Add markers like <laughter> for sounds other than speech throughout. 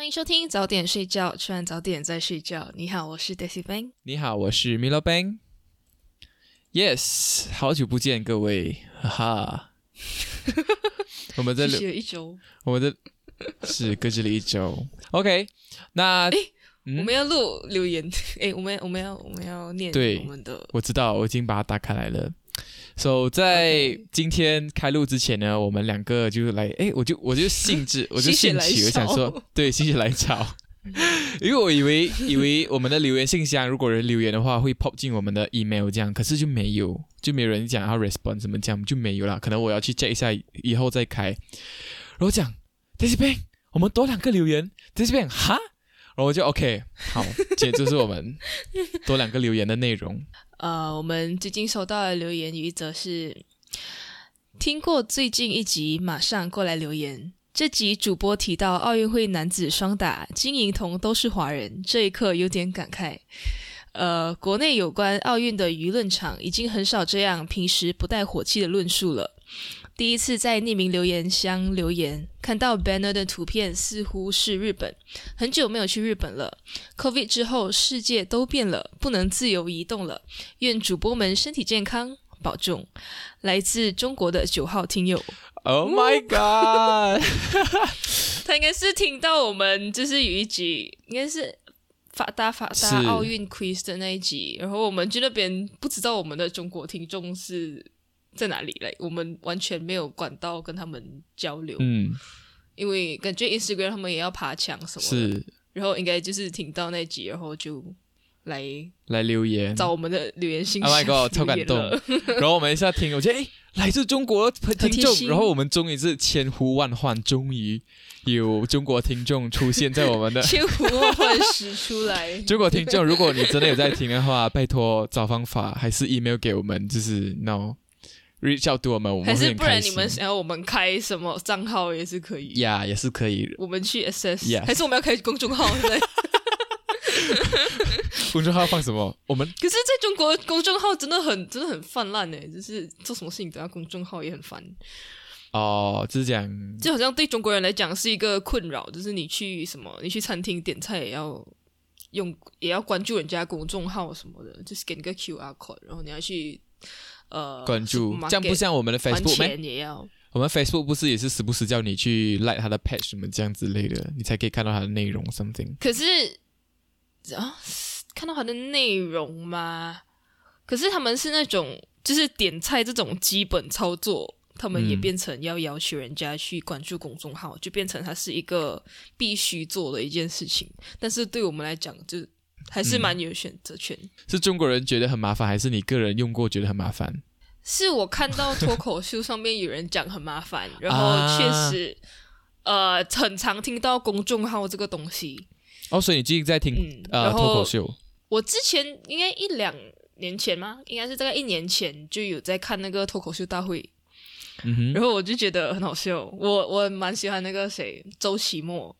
欢迎收听早点睡觉，吃完早点再睡觉。你好，我是 Daisy Bang。你好，我是 Milo Bang。Yes，好久不见各位，哈哈。<laughs> 我们在休息了一周，我们的是搁置了一周。OK，那我们要录留言。诶，我们我们要我们要念对我们的我知道，我已经把它打开来了。So，在今天开录之前呢，我们两个就来，哎，我就我就兴致，<laughs> 我就兴起，我想说，<laughs> 对，心血来潮，因为我以为以为我们的留言信箱，如果人留言的话，会 pop 进我们的 email 这样，可是就没有，就没有人讲要 respond 怎么讲，就没有了。可能我要去 check 一下，以后再开。然后讲 Daisy Bang，我们多两个留言，Daisy Bang，哈，然后我就 OK，好，这就是我们多两个留言的内容。呃，我们最近收到的留言有一则是听过最近一集，马上过来留言。这集主播提到奥运会男子双打，金银铜都是华人，这一刻有点感慨。呃，国内有关奥运的舆论场已经很少这样平时不带火气的论述了。第一次在匿名留言箱留言，看到 banner 的图片似乎是日本，很久没有去日本了。Covid 之后，世界都变了，不能自由移动了。愿主播们身体健康，保重。来自中国的九号听友 Oh my god！<laughs> 他应该是听到我们就是有一集，应该是法大法大奥运 quiz 的那一集，然后我们去那边不知道我们的中国听众是在哪里来，我们完全没有管道跟他们交流，嗯，因为感觉 Instagram 他们也要爬墙什么的，是然后应该就是听到那集，然后就来来留言。找我们的留言信 Oh 箱 my god，<laughs> 超感动。然后我们一下听，我觉得哎，来自中国的听众，然后我们终于是千呼万唤，终于有中国听众出现在我们的 <laughs> <laughs> 千呼万唤始出来，中国听众。如果你真的有在听的话，拜托找方法，还是 email 给我们，就是 no reach out to 我们，我们还是不然你们。想要我们开什么账号也是可以。呀也是可以，我们去 assess，、还是我们要开公众号？对。<laughs> 公众号放什么？我们可是在中国公众号真的很真的很泛滥诶，就是做什么事情都要公众号也很烦，哦，就是讲就好像对中国人来讲是一个困扰，就是你去什么，你去餐厅点菜也要用也要关注人家公众号什么的，就是给你个 QR code，然后你要去呃关注这样不像我们的 Facebook 咩？钱也要。我们 Facebook 不是也是时不时叫你去 like 他的 page 什么这样之类的，你才可以看到他的内容 something。可是啊，看到他的内容吗？可是他们是那种就是点菜这种基本操作，他们也嗯变成要要求人家去关注公众号，就变成它是一个必须做的一件事情。但是对我们来讲，就还是蛮有选择权。是中国人觉得很麻烦，还是你个人用过觉得很麻烦？是我看到脱口秀上面有人讲很麻烦，然后啊确实。呃，很常听到公众号这个东西，哦，所以你最近在听、嗯，呃脱口秀？我之前应该一两年前吗？应该是大概一年前就有在看那个脱口秀大会，嗯哼，然后我就觉得很好笑。我我蛮喜欢那个谁周奇墨，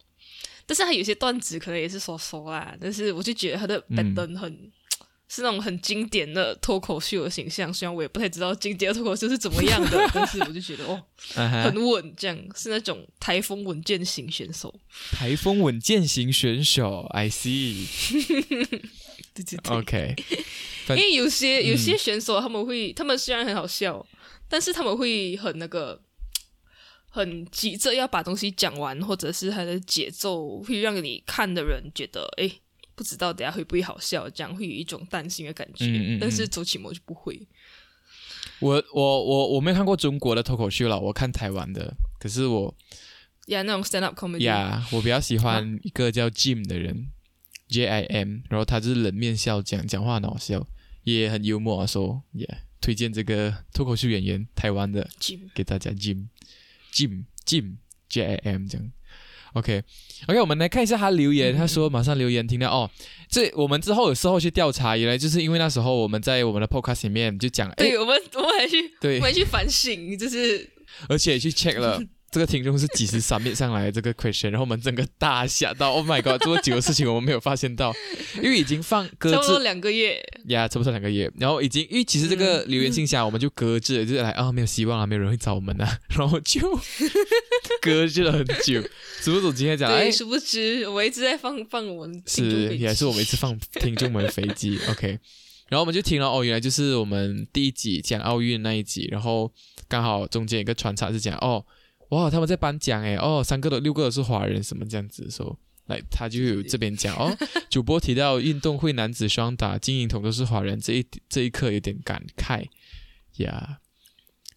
但是他有些段子可能也是说说啦，但是我就觉得他的嗯 b 灯很、是那种很经典的脱口秀的形象。虽然我也不太知道经典的脱口秀是怎么样的，<laughs> 但是我就觉得哦，很稳，这样是那种台风稳健型选手。台风稳健型选手，I see。<laughs> 对对对 OK，因为有些有嗯些选手他们会，他们虽然很好笑，但是他们会很那个，很急着要把东西讲完，或者是他的节奏会让你看的人觉得，哎，不知道等下会不会好笑，这样会有一种担心的感觉。嗯嗯嗯但是周启模就不会。我我我我没有看过中国的脱口秀了，我看台湾的。可是我呀，那种 stand up comedy，呀我比较喜欢一个叫 Jim 的人，J I M，然后他就是冷面笑讲，讲话很好笑，也很幽默啊，说也推荐这个脱口秀演员，台湾的 Jim 给大家 Jim Jim Jim J I M 这样。OK OK，我们来看一下他留言，他说马上留言听到哦，这我们之后有事后去调查，原来就是因为那时候我们在我们的 Podcast 里面就讲，哎，对我们我们还去对我们还去反省，就是而且去 check 了这个听众是几时 submit 上来的这个 question，然后我们整个大吓到，Oh my god，这么久的事情我们没有发现到，因为已经放搁差不多置两个月，呀，差不多两个月，然后已经因为其实这个留言信箱我们就搁置了，就是来啊没有希望了，没有人会找我们啊，<laughs> 然后就 <laughs> 搁置了很久，殊不知今天讲哎对，。殊不知我一直在放放我们是，也是我们一机次放听众们的飞机，<laughs> OK。然后我们就听了哦，原来就是我们第一集讲奥运那一集，然后刚好中间一个穿插是讲哦，哇，他们在颁奖诶，哦，三个都六个都是华人，什么这样子说，来他就有这边讲哦，<laughs> 主播提到运动会男子双打金银铜都是华人，这一这一刻有点感慨呀。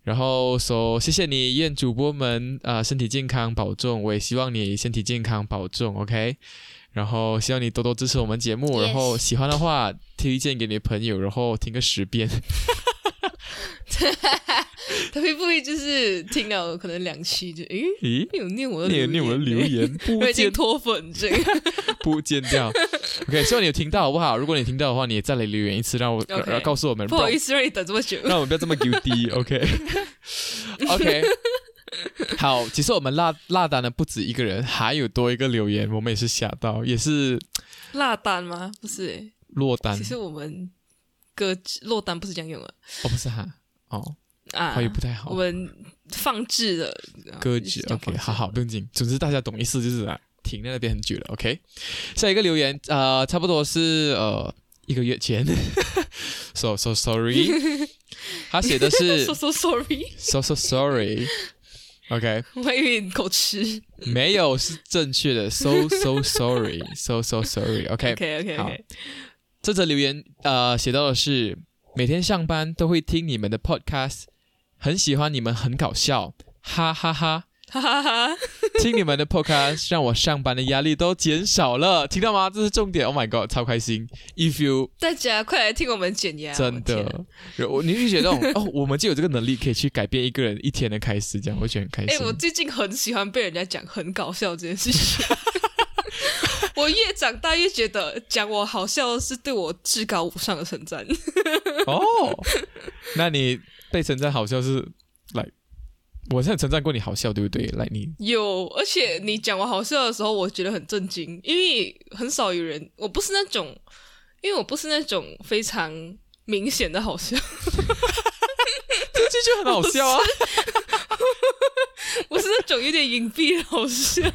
然后说谢谢你，愿主播们啊、身体健康保重，我也希望你身体健康保重，OK。然后希望你多多支持我们节目然后喜欢的话推荐给你的朋友，然后听个十遍。<laughs> 他会不会就是听了可能两期就诶有念我的念念我的留言，不 <laughs> 我已脱粉这个 <laughs> 不见掉。OK，希望你有听到好不好？如果你听到的话，你也再来留言一次，让我 OK 让告诉我们，不好意思让你等这么久。让我们不要这么 guilty。OK，OK。好，其实我们落落单的不止一个人，还有多一个留言，我们也是吓到，也是落单吗？不是欸，落单其实我们歌落单不是这样用的哦，不是哈，哦，啊华语不太好我。们放置的歌曲 OK，好好不用紧，总之大家懂意思就是啊，停在那边很久了。OK，下一个留言呃，差不多是呃一个月前，<laughs> so so sorry，<laughs> 他写的是 <laughs> so so sorry，so so sorry。OK，我还以为你口吃。没有是正确的，so so sorry，so so sorry。OK，OK OK 好这则留言呃写到的是每天上班都会听你们的 podcast，很喜欢你们，很搞笑，哈哈哈哈哈哈。听你们的 podcast 让我上班的压力都减少了，听到吗？这是重点。Oh my god，超开心！If you <laughs> 大家快来听我们剪牙，真的，我你就觉得 <laughs> 哦，我们就有这个能力可以去改变一个人一天的开始，这样我觉得很开哎、心。我最近很喜欢被人家讲很搞笑这件事情。<laughs> <laughs> 我越长大越觉得讲我好笑是对我至高无上的称赞。<laughs> 哦，那你被称赞好笑是来，我现在称赞过你好笑，对不对？来，你有，而且你讲我好笑的时候，我觉得很震惊，因为很少有人，我不是那种，因为我不是那种非常明显的好笑，<laughs> 就很好笑啊。<laughs> 我是那种有点隐蔽的好笑。<laughs>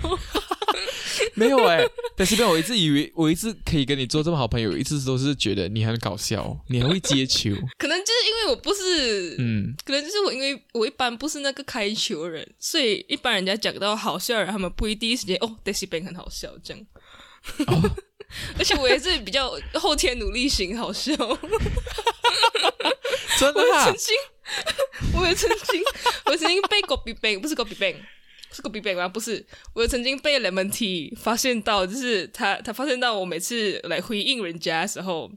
没有哎、但是边我一直以为我一直可以跟你做这么好朋友，一直都是觉得你很搞笑，你很会接球。<laughs> 可能就是因为我不是，嗯，可能就是我，因为我一般不是那个开球的人，所以一般人家讲到好笑的人，他们不会第一时间哦 d a i s Bank 很好笑这样。哦而且我也是比较后天努力型好笑，我真的啊曾，经，我也曾经，<laughs> 我曾经被 Gobi Bang 不是 Gobi Bang。是 Gobi Bang 吗？不是，我曾经被 Lemon Tea 发现到，就是他他发现到我每次来回应人家的时候，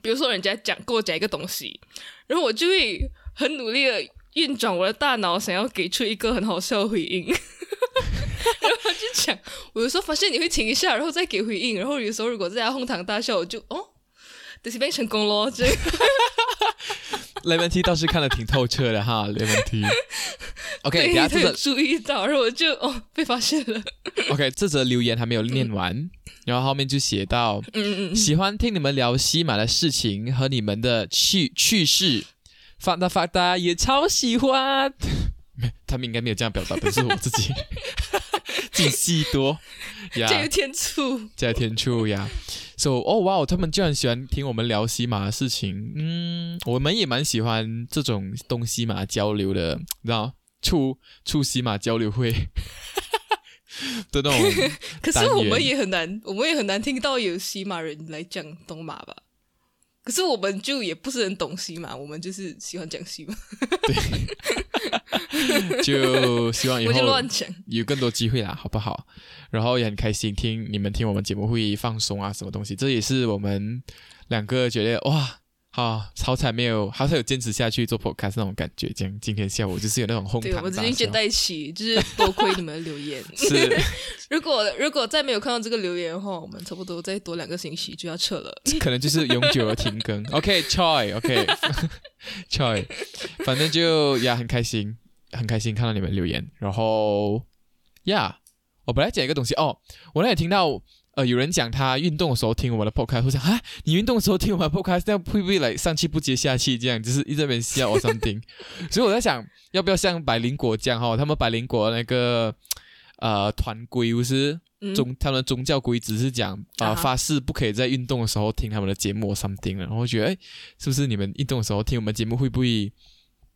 比如说人家讲跟我讲一个东西，然后我就会很努力的运转我的大脑，想要给出一个很好笑的回应。<laughs> 然后他就讲，我有时候发现你会停一下，然后再给回应，然后有时候如果在家哄堂大笑，我就哦，这是变成功咯，这个 <laughs> Lemon T 倒是看得挺透彻的哈，<laughs> Lemon T。OK，等下这则注意到，然后我就哦被发现了，<laughs> OK 这则留言还没有念完，然后后面就写到嗯嗯嗯，喜欢听你们聊西马的事情和你们的趣趣事，发达发达也超喜欢。没 <laughs> 他们应该没有这样表达，但是我自己自己戏多呀。这有天醋，在天醋呀。So 哦哇哦，他们居然喜欢听我们聊西马的事情，嗯，我们也蛮喜欢这种东西马交流的，你知道，促促西马交流会 <laughs> 的那种，可是我们也很难，我们也很难听到有西马人来讲东马吧。可是我们就也不是很懂西马，我们就是喜欢讲西马。<laughs> 就希望以后。有更多机会啦，好不好？然后也很开心听你们听我们节目会放松啊，什么东西，这也是我们两个觉得哇。好，好彩没有，好彩有坚持下去做 podcast 那种感觉。这样今天下午就是有那种轰堂对，我大们已经笑卷在一起，就是多亏你们的留言。是 <laughs> 如果如果再没有看到这个留言的话，我们差不多再多两个星期就要撤了。<laughs> 可能就是永久的停更。OK，Choi，OK，Choi，反正就呀很开心，很开心看到你们留言。然后呀，我本来讲一个东西哦，我那也听到呃有人讲他运动的时候听我们的 podcast，我想啊，你运动的时候听我们的 podcast，这样会不会来上气不接下气？这样就是一直在笑我 something。<laughs> 所以我在想，要不要像百灵果这样哈、他们百灵果那个呃团规不是？嗯，宗他们的宗教规则是讲啊、发誓不可以在运动的时候听他们的节目 something 了，然后我觉得哎，是不是你们运动的时候听我们节目会不会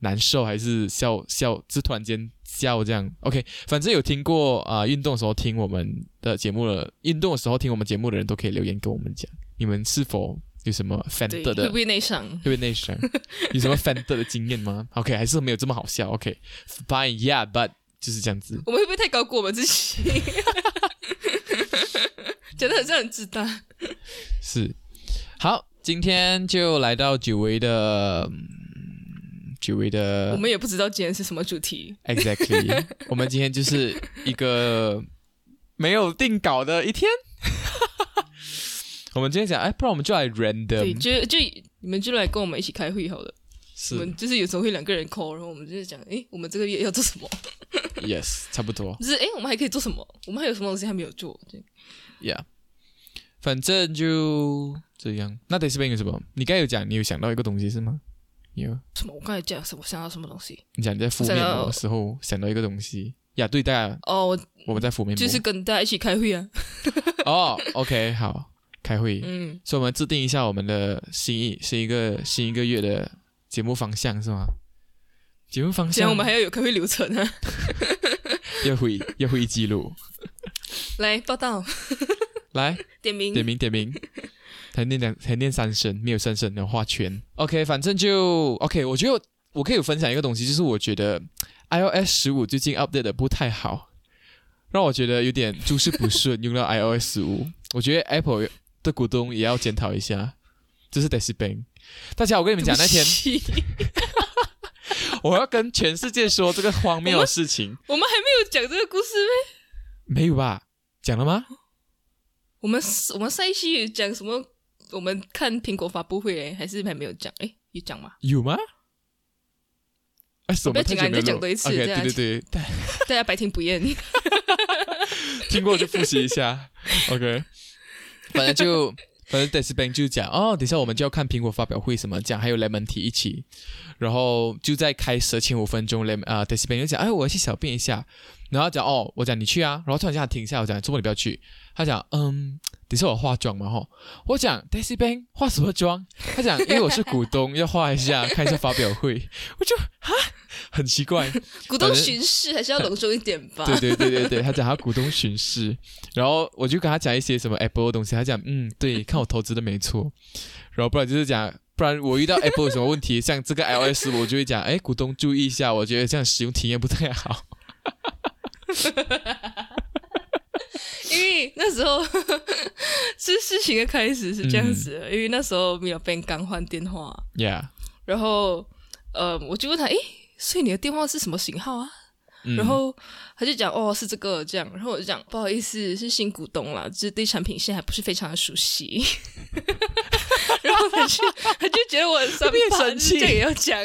难受，还是笑笑，是突然间笑这样？OK，反正有听过啊、运动的时候听我们的节目了，运动的时候听我们节目的人都可以留言跟我们讲，你们是否有什么 fan 对，的不会内伤？会不会内伤？<laughs> 有什么 fan 的经验吗？OK，还是没有这么好笑？OK，fine，yeah，but 就是这样子。我们会不会太高估我们自己？<laughs> 讲的好像很自大。是，好，今天就来到久违的，嗯久违的，我们也不知道今天是什么主题。exactly，<laughs> 我们今天就是一个没有定稿的一天。<laughs> 我们今天讲，哎，不然我们就来，random，就就你们就来跟我们一起开会好了。我是们就是有时候会两个人 call，然后我们就是讲，哎，我们这个月要做什么？<laughs> yes，差不多就是哎，我们还可以做什么？我们还有什么东西还没有做？这样，yeah，反正就这样。那 d a y s 有什么？你刚才有讲，你有想到一个东西是吗？有，什么？我刚才讲什么？我想到什么东西？你讲你在敷面膜的时候想到一个东西呀？对，大家哦，我我们在敷面膜就是跟大家一起开会啊。<laughs> 哦，OK，好，开会。嗯，所以我们制定一下我们的新一是一个新一个月的节目方向是吗？节目方向我们还要有开会流程啊。<laughs> 要会要会议记录，来报道，来点名。点名点名，才念两才念三声，没有三声的画圈。OK，反正就 OK，我觉得我可以分享一个东西，就是我觉得 iOS 十五最近 update 的不太好，让我觉得有点诸事不顺，<laughs> <laughs> 用到 iOS 十五，我觉得 Apple 的股东也要检讨一下。这是 d e s i Bank，大家，我跟你们讲，那天 <laughs> 我要跟全世界说这个荒谬的事情，我们还没有讲这个故事咩？没有吧？讲了吗？我们我们上一期有讲什么？我们看苹果发布会诶，还是还没有讲？诶，有讲吗？有吗？哎，什么不要紧再讲多一次对对对，<laughs> 大家百听不厌。<laughs> 听过就复习一下。OK，反正就反正 d e s Bank 就讲哦，等一下我们就要看苹果发表会什么讲，还有 Lemon Tea 一起，然后就在开始的前五分钟，Lemon 啊 d e s Bank 就讲，哎，我要去小便一下，然后他讲哦，我讲你去啊，然后突然间他停下来，我讲周末你不要去，他讲嗯，等一下我化妆嘛吼，我讲 Daisy Bank 化什么妆？他讲因为我是股东，<laughs> 要化一下，看一下发表会，我就啊，很奇怪，股东巡视还是要隆重一点吧？对对对对对，他讲他股东巡视，然后我就跟他讲一些什么 Apple 的东西，他讲嗯，对，看我投资的没错，然后不然就是讲，不然我遇到 Apple 有什么问题，<laughs> 像这个 iOS 我就会讲，哎，股东注意一下，我觉得这样使用体验不太好。<laughs> 因为那时候是事情的开始是这样子的，因为那时候米老 Ben 刚换电话，Yeah，然后呃，我就问他，诶，所以你的电话是什么型号啊？嗯、然后他就讲，哦，是这个这样。然后我就讲，不好意思，是新股东啦，就是对产品线还不是非常的熟悉。<laughs> 然后他就他就觉得我很生气这个也要讲。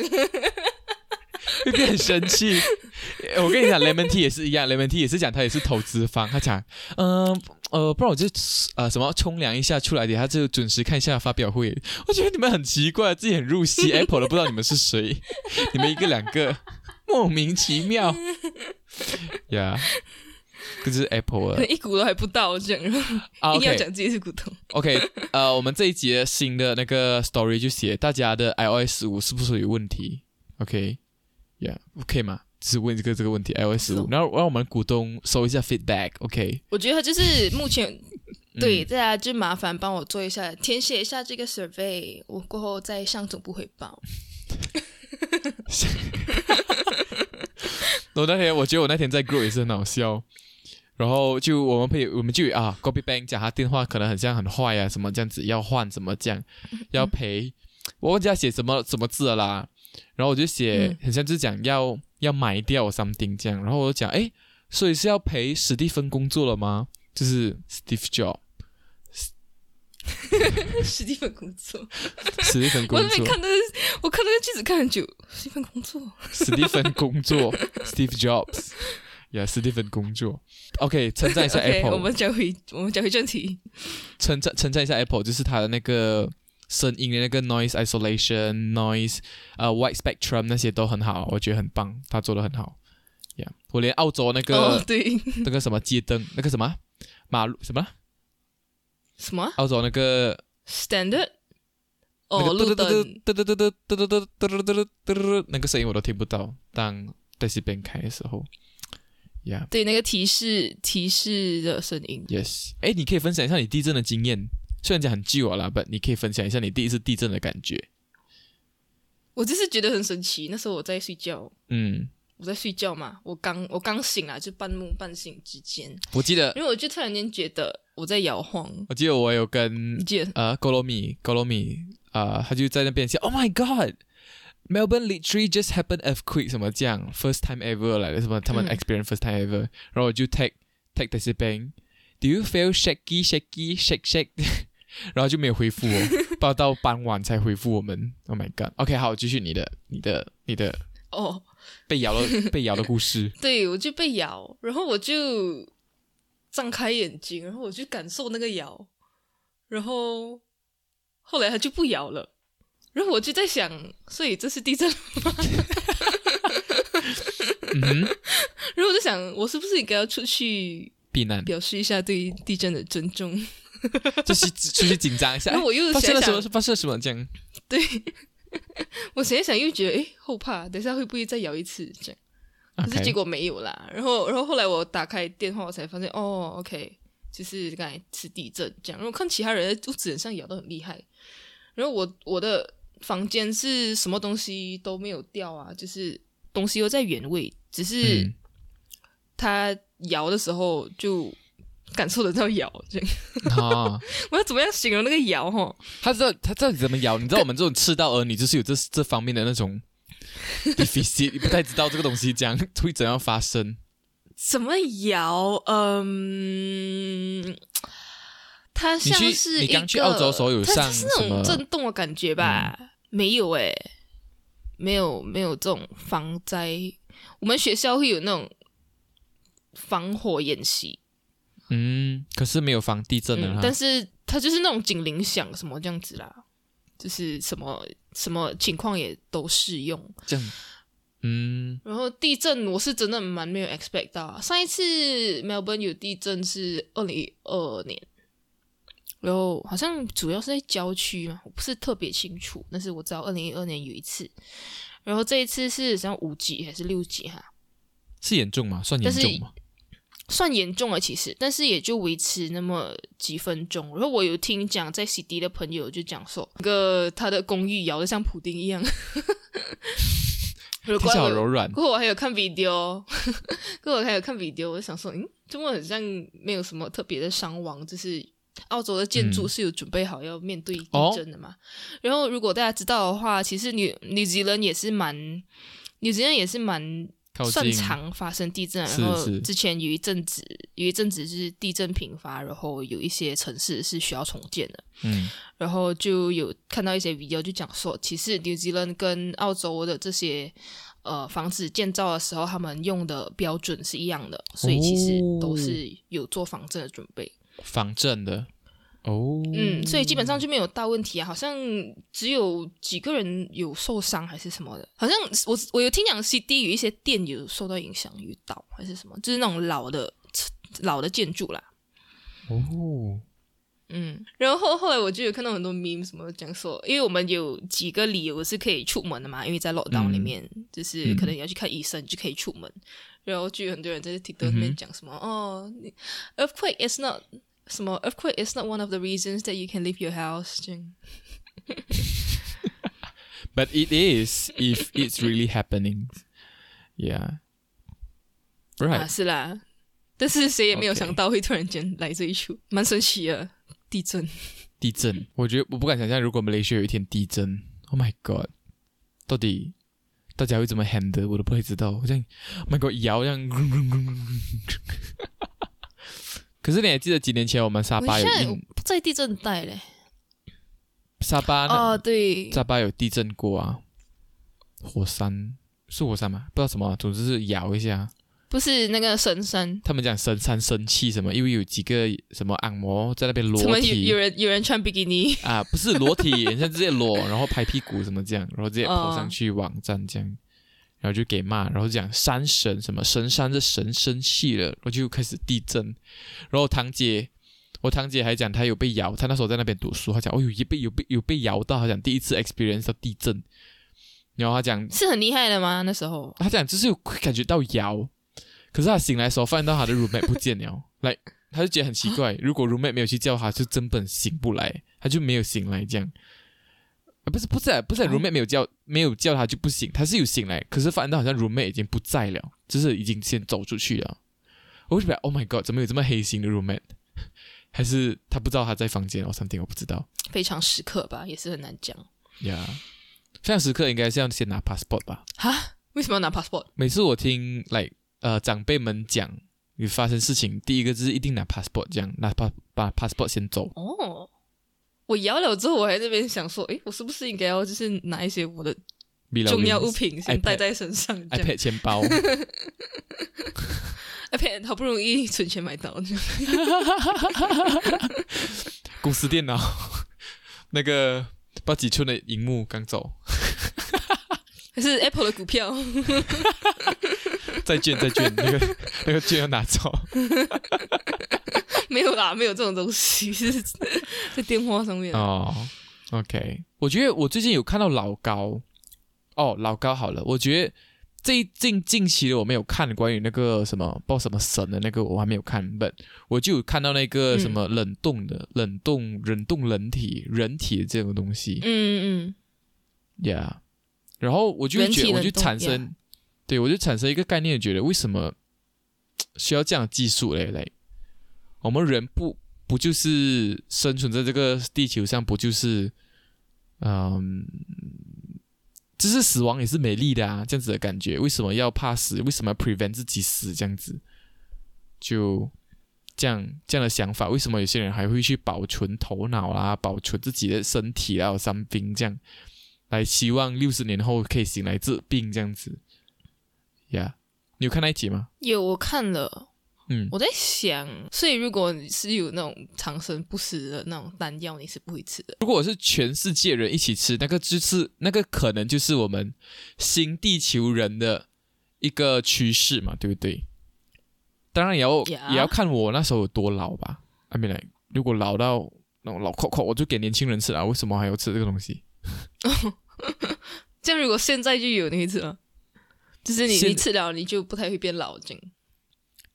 <laughs> 会变很生气。<laughs> 我跟你讲，Lemon Tea 也是一样，Lemon Tea 也是讲他也是投资方，他讲，嗯呃，不然我就呃什么冲凉一下出来点，他就准时看一下发表会。我觉得你们很奇怪，自己很入戏，<laughs> Apple 都不知道你们是谁，你们一个两个莫名其妙呀。这就是 Apple 了一股都还不到这样，然后啊硬要讲自己是股东。OK，呃，我们这一集的新的那个 story 就写大家的 iOS 五是不是有问题？OK，Yeah，OK、吗？只是问这个这个问题哦，五然后让我们股东收一下 feedback，OK？、我觉得他就是目前嗯对大家就麻烦帮我做一下填写一下这个 survey，我过后再向总部汇报。<laughs> 我那天我觉得我那天在 group 也是很好笑，然后就我们配我们就啊，Copy Bank 讲他电话可能很像很坏啊，什么这样子要换，怎么讲要赔，我忘记要写什么什么字了啦。然后我就写很像就是讲要要买掉 something 这样，然后我就讲哎，所以是要陪史蒂芬工作了吗？就是 Steve Job。史蒂芬工作，史蒂芬工作。我没看那个，我看那个句子看很久。史蒂芬工作，史蒂芬工作，Steve Jobs，呀，史蒂芬工作。OK，称赞一下 <laughs> Apple。我们讲回，我们讲回正题。称赞称赞一下 Apple，就是它的那个声音的那个 noise isolation，noise，呃，white spectrum 那些都很好，我觉得很棒，他做的很好。我连澳洲那个，对，<laughs> 那个什么街灯，那个什么马路，什么什么澳洲那个 standard 哦，那个嘟嘟嘟嘟嘟嘟嘟嘟嘟嘟嘟嘟那个声音我都听不到，当在这边开的时候，对，那个提示提示的声音。yes，哎，你可以分享一下你地震的经验。虽然讲很旧了，不，你可以分享一下你第一次地震的感觉。我就是觉得很神奇，那时候我在睡觉，嗯。我在睡觉嘛，我刚我刚醒啊，就半梦半醒之间。我记得，因为我就突然间觉得我在摇晃。我记得我有跟呃 g o l o m i g o l o m i 啊，他就在那边讲，Oh my God，Melbourne literally just happened earthquake 什么这样，first time ever 来的什么他们 experience first time ever，然后我就 take take this bang，Do you feel shaky shaky shake shake？然后就没有回复我，报到傍晚才回复我们。Oh my God，OK，好，继续你的你的你的哦。被咬了，被咬的故事。<laughs> 对，我就被咬，然后我就张开眼睛，然后我就感受那个咬，然后后来它就不咬了，然后我就在想，所以这是地震吗？<laughs> 嗯，然后我就想，我是不是应该要出去避难，表示一下对地震的尊重？<laughs> 就是就是紧张一下。我又发生了什么？发生了什么？这样对。<laughs> 我想一想，又觉得哎后怕，等下会不会再摇一次这样？可是结果没有啦。然后，然后后来我打开电话，我才发现哦，OK，就是刚才是地震这样。然后看其他人屋子上摇的很厉害，然后我我的房间是什么东西都没有掉啊，就是东西都在原位，只是它摇的时候就。感受得到咬，这啊！<laughs> 我要怎么样形容那个咬？哈，他知道他到底怎么咬？你知道我们这种赤道儿女就是有这这方面的那种 <laughs> deficit，你不太知道这个东西将 <laughs> 会怎样发生。怎么摇？嗯，它像是你刚去澳洲时候有上是那种震动的感觉吧？没有哎，没有没有这种防灾。我们学校会有那种防火演习。嗯，可是没有防地震的，但是它就是那种警铃响什么这样子啦，就是什么什么情况也都适用。这样，嗯。然后地震我是真的蛮没有 expect 到，上一次 Melbourne 有地震是二零一二年，然后好像主要是在郊区嘛，我不是特别清楚，但是我知道二零一二年有一次，然后这一次是像五级还是六级哈？是严重吗？算严重吗？算严重了，其实，但是也就维持那么几分钟。然后我有听讲，在 CD 的朋友就讲说，那个他的公寓摇得像普丁一样，<laughs> 比较柔软。过 <laughs> 后我还有看 video，<laughs> 过后我还有看 video，我就想说，嗯，这么好像没有什么特别的伤亡，就是澳洲的建筑是有准备好要面对地震的嘛。然后如果大家知道的话，其实女女吉人也是蛮，女吉人也是蛮。算常发生地震，然后之前有一阵子，有一阵子是地震频发，然后有一些城市是需要重建的。嗯，然后就有看到一些 video 就讲说，其实 New Zealand 跟澳洲的这些呃房子建造的时候，他们用的标准是一样的，所以其实都是有做防震的准备。防震的。哦，嗯，所以基本上就没有大问题啊，好像只有几个人有受伤还是什么的，好像我我有听讲 CD 有一些店有受到影响，遇到还是什么，就是那种老的老的建筑啦。哦，嗯，然后后来我就有看到很多 meme 什么讲说，因为我们有几个理由是可以出门的嘛，因为在 lockdown 里面，就是可能要去看医生就可以出门，然后就有很多人在 TikTok 里面讲什么，哦，earthquake is not。什么 earthquake is not one of the reasons that you can leave your house. <laughs> but it is if it's really happening. Yeah. ，right？是啦，但是谁也没有想到会突然间来这一出，蛮神奇的。地震，地震，我觉得我不敢想象，如果马来西亚有一天地震，Oh my God，到底大家会怎么 handle，我都不会知道。好像 My God，摇这样。 <laughs> 可是你还记得几年前我们沙巴有不在地震带嘞？沙巴哦，对，沙巴有地震过啊，火山是火山吗？不知道什么，总之是摇一下。不是那个神山，他们讲神山生气什么？因为有几个什么按摩在那边裸体，有人有人穿比基尼啊？不是裸体，人家直接裸，然后拍屁股什么这样，然后直接跑上去网站这样，然后就给骂，然后讲山神什么神山的神生气了，然后就开始地震。然后堂姐，我堂姐还讲她有被摇，她那时候在那边读书，她讲哦有被有被有被摇到，她讲第一次 experience 到地震。然后她讲是很厉害的吗？那时候她讲就是有感觉到摇。可是她醒来的时候，发现到她的 roommate 不见了，来，她就觉得很奇怪。如果 roommate 没有去叫她，就根本醒不来，她就没有醒来这样。啊，不是，不是，不是，roommate 没有叫，没有叫他就不醒，他是有醒来，可是发现到好像 roommate 已经不在了，就是已经先走出去了。我就觉得，Oh my God，怎么有这么黑心的 roommate？还是他不知道他在房间？我 something 我不知道。非常时刻吧，也是很难讲。呀，非常时刻应该是要先拿 passport 吧？哈？为什么要拿 passport？每次我听 like。呃，长辈们讲，你发生事情，第一个就是一定拿 passport，这样拿 pass 把 passport 先走。哦，我摇了之后，我还那边想说，诶，我是不是应该要就是拿一些我的重要物品先带在身上？iPad 钱包，<laughs> iPad 好不容易存钱买到，<laughs> 公司电脑，那个八几寸的荧幕刚走，还是 Apple 的股票。再 <laughs> 见再见，<laughs> 那个那个券要拿走。没有啦，没有这种东西，是在电话上面。哦，OK。我觉得我最近有看到老高，哦，老高好了。我觉得最近近期的我没有看关于那个什么报什么神的那个，我还没有看。本我就有看到那个什么冷冻的冷冻冷冻人体人体的这种东西。嗯嗯嗯，Yeah。然后我就觉得，我就产生。对，我就产生一个概念，觉得为什么需要这样技术嘞？来，我们人不不就是生存在这个地球上，不就是，嗯，就是死亡也是美丽的啊，这样子的感觉。为什么要怕死？为什么要 prevent 自己死？这样子，就这样这样的想法。为什么有些人还会去保存头脑啦，保存自己的身体啊，something 这样，来希望六十年后可以醒来治病这样子。呀，你有看那一集吗？有，我看了。嗯，我在想，所以如果你是有那种长生不死的那种丹药，你是不会吃的。如果是全世界人一起吃，那个就是那个可能就是我们新地球人的一个趋势嘛，对不对？当然也要也要看我那时候有多老吧。阿米来，如果老到那种老扣扣，我就给年轻人吃啊。为什么还要吃这个东西？<laughs> <laughs> 这样如果现在就有，你会吃吗？就是你，你吃了你就不太会变老，这样。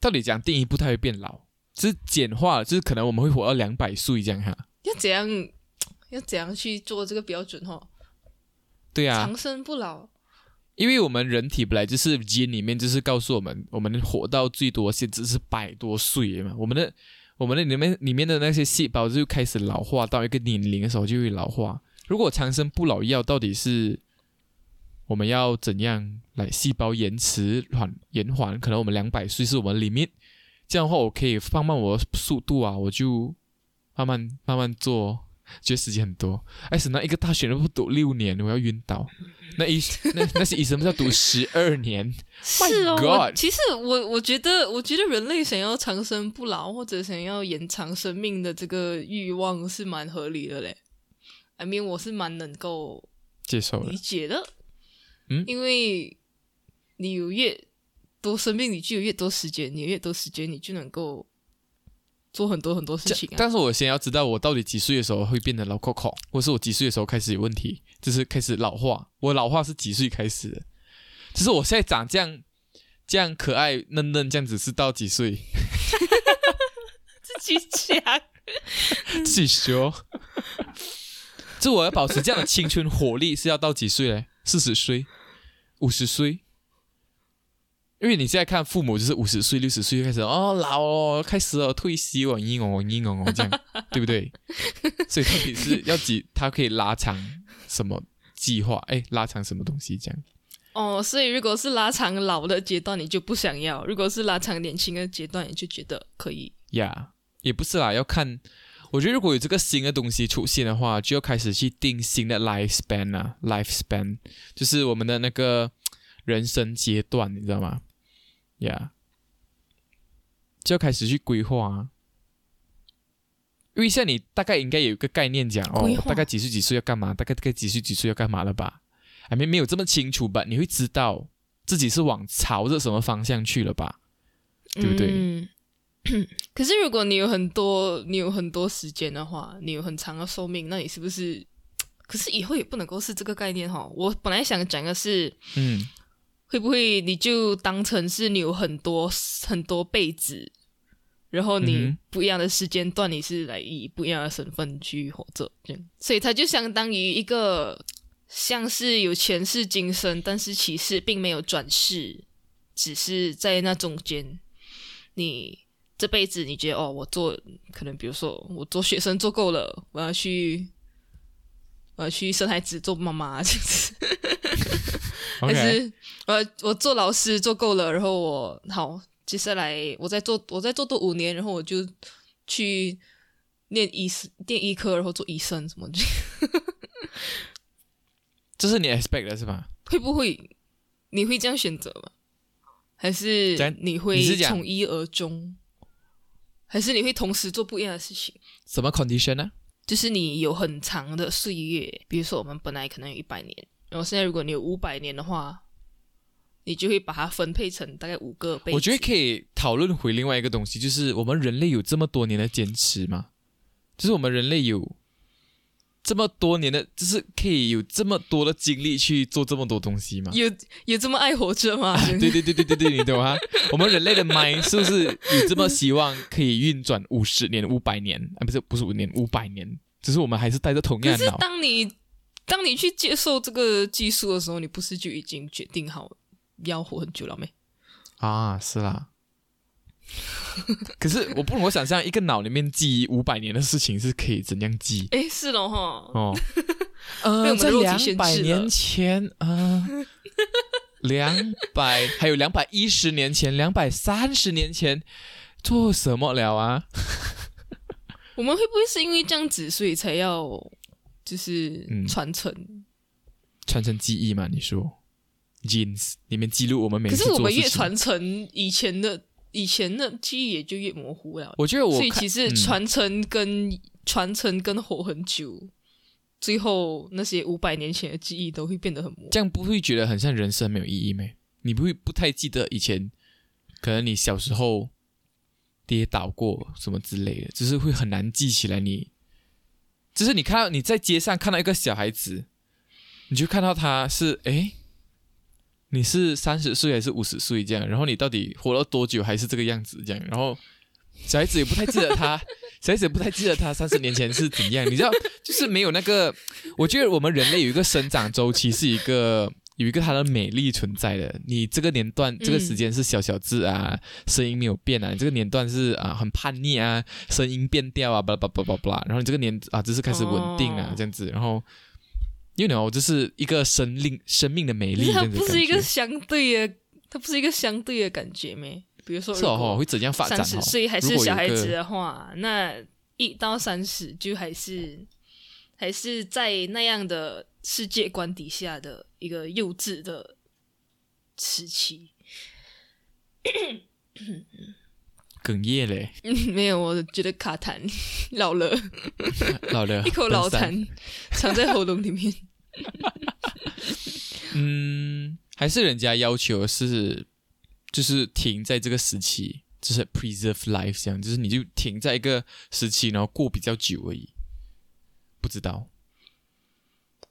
到底讲定义不太会变老，就是简化了，就是可能我们会活到两百岁这样哈。要怎样？要怎样去做这个标准哈？对啊，长生不老。因为我们人体本来就是基因里面就是告诉我们，我们活到最多限制是百多岁嘛。我们的我们的里面里面的那些细胞就开始老化，到一个年龄的时候就会老化。如果长生不老药到底是？我们要怎样来细胞延迟缓延缓？可能我们两百岁是我们里面，这样的话我可以放慢我的速度啊，我就慢慢慢慢做，觉得时间很多。哎，是那一个大学都不读六年，我要晕倒。那医那那些医生要读十二年。<laughs> 是哦，其实我我觉得，我觉得人类想要长生不老或者想要延长生命的这个欲望是蛮合理的嘞。I mean，我是蛮能够接受理解的。嗯，因为你有越多生病，你就有越多时间，你越多时间，你就能够做很多很多事情。但是我先要知道，我到底几岁的时候会变得老 Coco，或是我几岁的时候开始有问题，就是开始老化。我老化是几岁开始的？就是我现在长这样这样可爱嫩嫩这样子是到几岁？<laughs> 自己讲，自己说。这我要保持这样的青春活力是要到几岁嘞？四十岁？五十岁，因为你现在看父母就是五十岁、六十岁就开始哦老哦，开始哦退休哦，嘤哦嘤哦这样，对不对？<laughs> 所以到底是要几，他可以拉长什么计划？哎，拉长什么东西这样？哦，所以如果是拉长老的阶段，你就不想要；如果是拉长年轻的阶段，你就觉得可以。呀，也不是啦，要看。我觉得如果有这个新的东西出现的话，就要开始去定新的 life span 啊，life span 就是我们的那个人生阶段，你知道吗？？Yeah，，就要开始去规划啊。因为像你大概应该有一个概念讲哦，大概几岁几岁要干嘛，大概大概几岁几岁要干嘛了吧？还没没有这么清楚吧？你会知道自己是往朝着什么方向去了吧？对不对？<clears throat> 可是如果你有很多你有很多时间的话，你有很长的寿命，那你是不是？<tsk> 可是以后也不能够是这个概念哈。我本来想讲的是，嗯。会不会你就当成是你有很多很多辈子，然后你不一样的时间段你是来以不一样的身份去活着，这样，所以它就相当于一个像是有前世今生，但是其实并没有转世，只是在那中间，你这辈子你觉得哦，我做可能比如说我做学生做够了，我要去我要去生孩子做妈妈这样子。<laughs> 还是我，我做老师做够了，然后我好，接下来我再做，我再做多五年，然后我就去念医念医科，然后做医生什么的。<laughs> 这是你 expect 的是吧？会不会你会这样选择吗？还是你会从一而终？还是你会同时做不一样的事情？什么 condition 呢？就是你有很长的岁月，比如说我们本来可能有一百年。然后现在，如果你有五百年的话，你就会把它分配成大概五个。我觉得可以讨论回另外一个东西，就是我们人类有这么多年的坚持吗？就是我们人类有这么多年的，就是可以有这么多的精力去做这么多东西吗？有有这么爱活着吗？对对对对对对，你懂吗？<laughs> 我们人类的 mind 是不是有这么希望可以运转五十年、五百年？啊，不是不是五年，五百年，只是我们还是带着同样的脑。当你当你去接受这个技术的时候，你不是就已经决定好要活很久了没？啊，是啦。<laughs> 可是我不能想象一个脑里面记忆五百年的事情是可以怎样记？<laughs> 哎，是的哈。哦，<laughs> 呃，在两百年前，呃，两百还有两百一十年前，两百三十年前做什么了啊？我们会不会是因为这样子，所以才要？就是传承，传承记忆嘛？你说，jeans 里面记录我们每可是我们越传承以前的以前的记忆也就越模糊了。我觉得我所以其实传承跟传承跟活很久，最后那些五百年前的记忆都会变得很模糊。这样不会觉得很像人生没有意义吗？你不会不太记得以前，可能你小时候跌倒过什么之类的，只是会很难记起来你。就是你看到你在街上看到一个小孩子，你就看到他是哎，你是三十岁还是五十岁这样？然后你到底活了多久还是这个样子这样？然后小孩子也不太记得他，<laughs> 小孩子也不太记得他三十年前是怎样？你知道，就是没有那个。我觉得我们人类有一个生长周期，是一个。有一个它的美丽存在的，你这个年段这个时间是小小字啊，声音没有变啊，你这个年段是啊很叛逆啊，声音变调啊，巴拉巴拉巴拉巴拉，然后你这个年啊只是开始稳定啊这样子，然后，you know，这是一个生命生命的美丽，它不是一个相对的，它不是一个相对的感觉咩？比如说，是哦，会怎样发展？三十岁还是小孩子的话，那一到三十就还是还是在那样的。世界观底下的一个幼稚的时期，<coughs> 哽咽嘞？<laughs> 没有，我觉得卡痰，<laughs> 老了，<laughs> 老了，一口老痰藏在喉咙里面。嗯，还是人家要求是，就是停在这个时期，就是 preserve life 这样，就是你就停在一个时期，然后过比较久而已。不知道。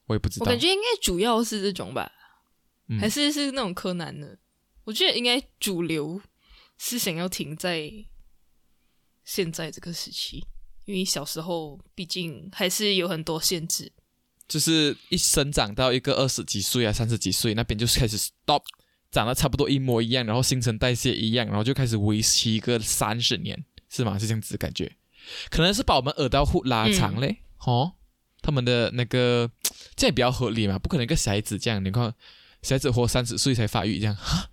我也不知道，我感觉应该主要是这种吧，还是是那种柯南的？我觉得应该主流是想要停在现在这个时期，因为小时候毕竟还是有很多限制，就是一生长到一个二十几岁啊、三十几岁那边就开始 stop 长得差不多一模一样，然后新陈代谢一样，然后就开始维持一个三十年，是吗？是这样子的感觉，可能是把我们耳道护拉长嘞，哦，他们的那个这样比较合理嘛，不可能一个小孩子这样，你看小孩子活三十岁才发育这样，哈。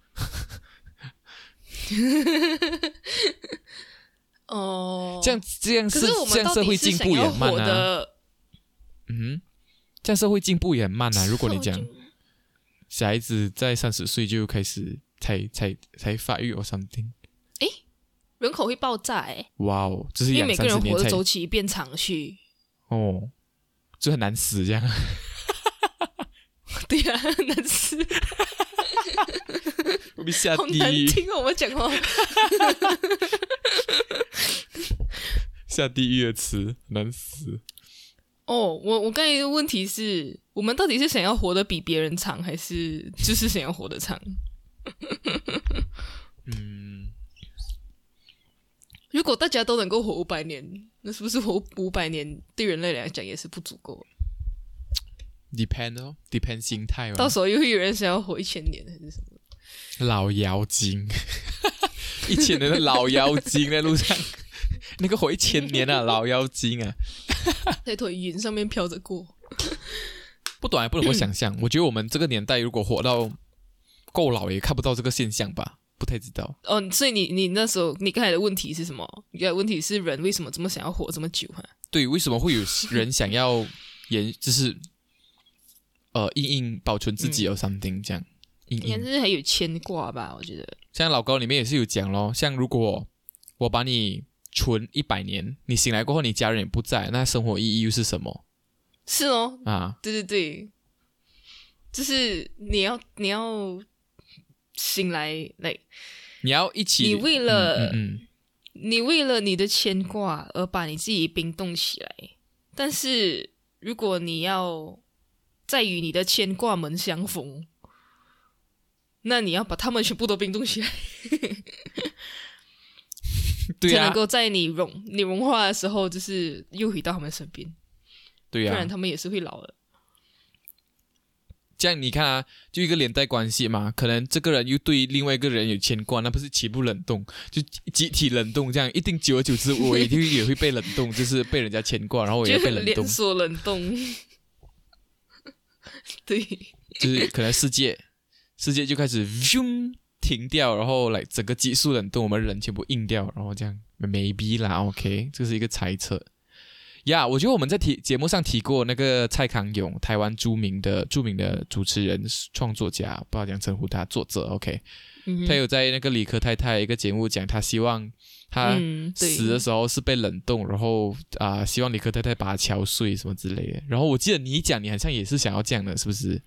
<laughs> 哦，这样这样是这样社会进步也很慢啊。嗯，这样社会进步也很慢啊。如果你讲小孩子在三十岁就开始才才才发育或 something，哎，人口会爆炸哎！哇哦，这是因为每个人活的周期变长去哦，就很难死这样。<laughs> 对啊，很难死。我被吓地狱，听我们讲话。下地狱的词难死。哦，我我刚才一个问题是我们到底是想要活得比别人长，还是就是想要活得长？嗯，如果大家都能够活五百年，那是不是活五百年对人类来讲也是不足够？Depend 哦，Depend 心态哦。到时候又会有人想要活一千年还是什么？老妖精，一千年的老妖精在路上。<laughs> 那个活一千年啊，<laughs> 老妖精啊，在团云上面飘着过，不短也不能够想象。我觉得我们这个年代如果活到够老，也看不到这个现象吧？不太知道。哦，所以你你那时候你刚才的问题是什么？你的问题是人为什么这么想要活这么久？啊，对，为什么会有人想要延，就是呃，硬硬保存自己有 something 这样？应该是还有牵挂吧？我觉得，像老高里面也是有讲咯，像如果我把你。存一百年，你醒来过后，你家人也不在，那生活意义又是什么？是哦，啊，对对对，就是你要你要醒来，来，你要一起，你为了，嗯，你为了你的牵挂而把你自己冰冻起来，但是如果你要再与你的牵挂们相逢，那你要把他们全部都冰冻起来。<laughs> 才能够在你融你融化的时候，就是又回到他们身边。对呀，不然他们也是会老的。这样你看啊，就一个连带关系嘛，可能这个人又对另外一个人有牵挂，那不是起不冷冻，就集体冷冻，这样一定久而久之，我一定也会被冷冻，就是被人家牵挂，然后我也被冷冻，<laughs> 连锁冷冻。<laughs> 对，就是可能世界世界就开始咻。停掉，然后来整个激素冷冻，我们人全部硬掉，然后这样 maybe 啦，OK，这是一个猜测。呀，我觉得我们在提节目上提过那个蔡康永，台湾著名的著名的主持人、创作家，不知道怎样称呼他，作者 OK，他有在那个理科太太一个节目讲，他希望他死的时候是被冷冻，然后啊，希望理科太太把他敲碎什么之类的。然后我记得你讲，你好像也是想要这样的，是不是？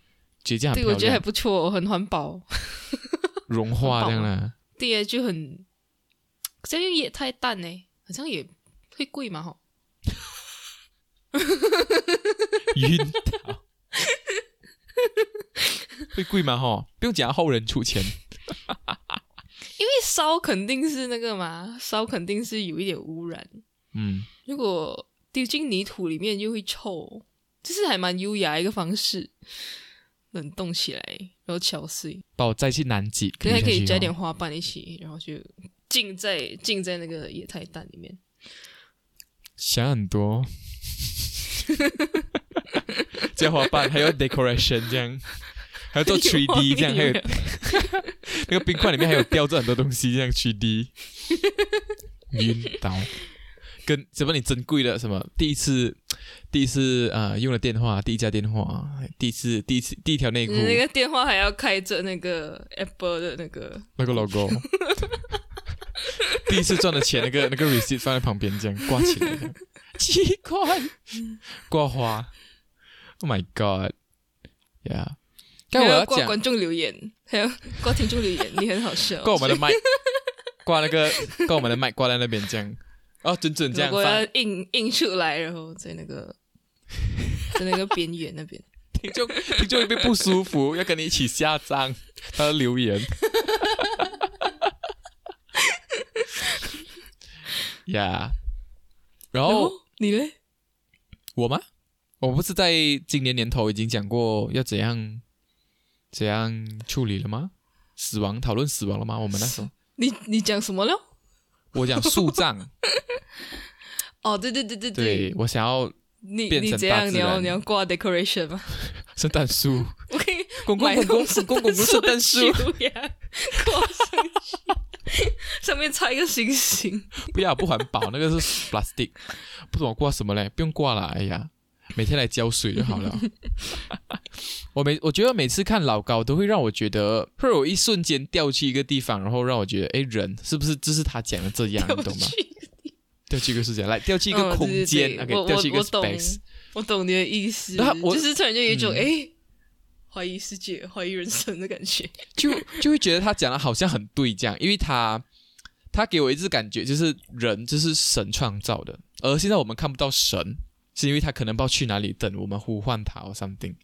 对，我觉得还不错，很环保。<laughs> 融化这样的，对呀，就很这样也太淡呢，好像也会贵嘛哈。晕倒，会贵吗哈？不用讲后人出钱，<laughs> 因为烧肯定是那个嘛，烧肯定是有一点污染。嗯，如果丢进泥土里面又会臭，就是还蛮优雅一个方式。冷冻起来，然后敲碎，把我再去南极，可以可以加点花瓣一起，然后就浸在浸在那个野菜蛋里面。想很多，加花瓣，还有 decoration 这样，还要做 <laughs> three D 这样，还有。<laughs> 那个冰块里面还有吊着很多东西，这样 three D，晕倒。跟什么你珍贵的什么第一次，第一次啊用了电话，第一家电话，第一次第一次第一条内裤，那个电话还要开着那个 Apple 的那个那个 logo，<laughs> 第一次赚的钱，那个那个 receipt 放在旁边这样挂起来，奇怪，挂花，Oh my God，Yeah，刚我要挂观众留言，还有挂听众留言，你很好笑，挂我们的麦，<laughs> 挂那个挂我们的麦挂在那边这样。哦，准准这样我要印印出来，然后在那个 <laughs> 在那个边缘那边，听众听众有点不舒服，<laughs> 要跟你一起下葬，他的留言。<laughs> 呀，然后你嘞？我吗？我不是在今年年头已经讲过要怎样怎样处理了吗？死亡讨论死亡了吗？我们那时候，你你讲什么了？我讲树葬。<laughs> 哦，对对对对对，我想要你变成你怎样？你要你要挂 decoration 吗？<laughs> 圣诞树，我可以公公买公公那种公公公圣诞树，<laughs> 呀，挂上去，上面插一个星星。不要不环保，那个是 plastic，不懂我挂什么嘞？不用挂了，哎呀，每天来浇水就好了。我每我觉得每次看老高都会让我觉得，会有一瞬间掉去一个地方，然后让我觉得，哎，人是不是就是他讲的这样，你懂吗？掉去一个世界，来掉去一个嗯空间，OK，掉去一个 space，我懂你的意思，就是突然间有一种嗯哎，怀疑世界、怀疑人生的感觉。就就会觉得他讲的好像很对这样，因为他他给我一直感觉就是人就是神创造的，而现在我们看不到神，是因为他可能不知道去哪里等我们呼唤他或 something。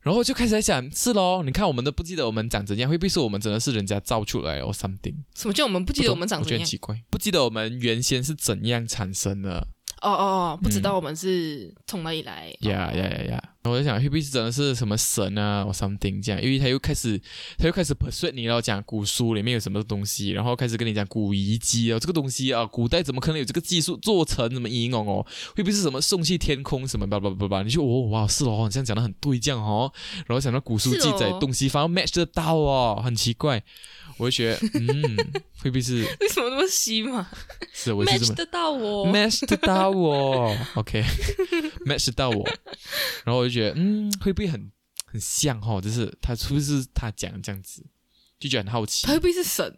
然后就开始在想，是咯，你看我们都不记得我们长怎样，会不会是我们真的是人家造出来哦 something？什么叫我们不记得我们长怎样我觉得很？奇怪，不记得我们原先是怎样产生的。哦哦哦，不知道我们是从哪里来。呀呀呀呀！我在想，会不会是真的是什么神啊，或 something 这样？因为他又开始，他又开始 persuade 你，然后讲古书里面有什么东西，然后开始跟你讲古遗迹啊，这个东西啊，古代怎么可能有这个技术做成什么仪容哦？会不会是什么送去天空什么叭叭叭叭？你就哦哇是哦，你这样讲的很对，这样哦。然后想到古书是记载哦东西，反而 match 得到哦，很奇怪。我就觉得，<laughs> 嗯，会不会是为什么那么稀嘛是我是这？match 么得到我。match 得到我，<laughs> OK，match 得到我，然后我就觉得，嗯，会不会很很像哈？就是他是不是他讲这样子，就觉得很好奇他。会不会是神？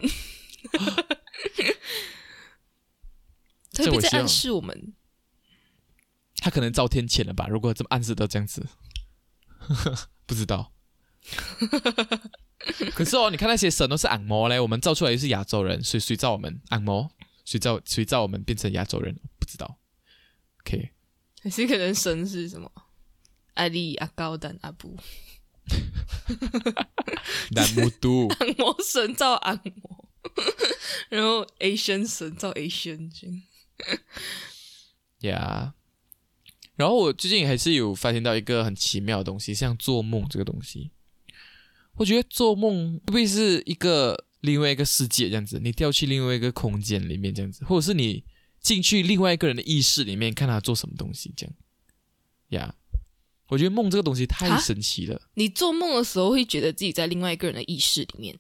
他会不会在暗示我们？他可能遭天谴了吧？如果这么暗示到这样子，<laughs> 不知道。<laughs> 可是哦，你看那些神都是按摩嘞，我们造出来又是亚洲人，谁谁造我们按摩？谁造谁造我们变成亚洲人？不知道。OK，还是可能神是什么？阿里、阿高、丹、阿布，南木都 <laughs> 按摩神造按摩，<laughs> 然后 Asian 神造 Asian 这样呀。然后我最近还是有发现到一个很奇妙的东西，像做梦这个东西。我觉得做梦会不会是一个另外一个世界这样子？你掉去另外一个空间里面这样子，或者是你进去另外一个人的意识里面看他做什么东西这样。呀我觉得梦这个东西太啊神奇了，你做梦的时候会觉得自己在另外一个人的意识里面，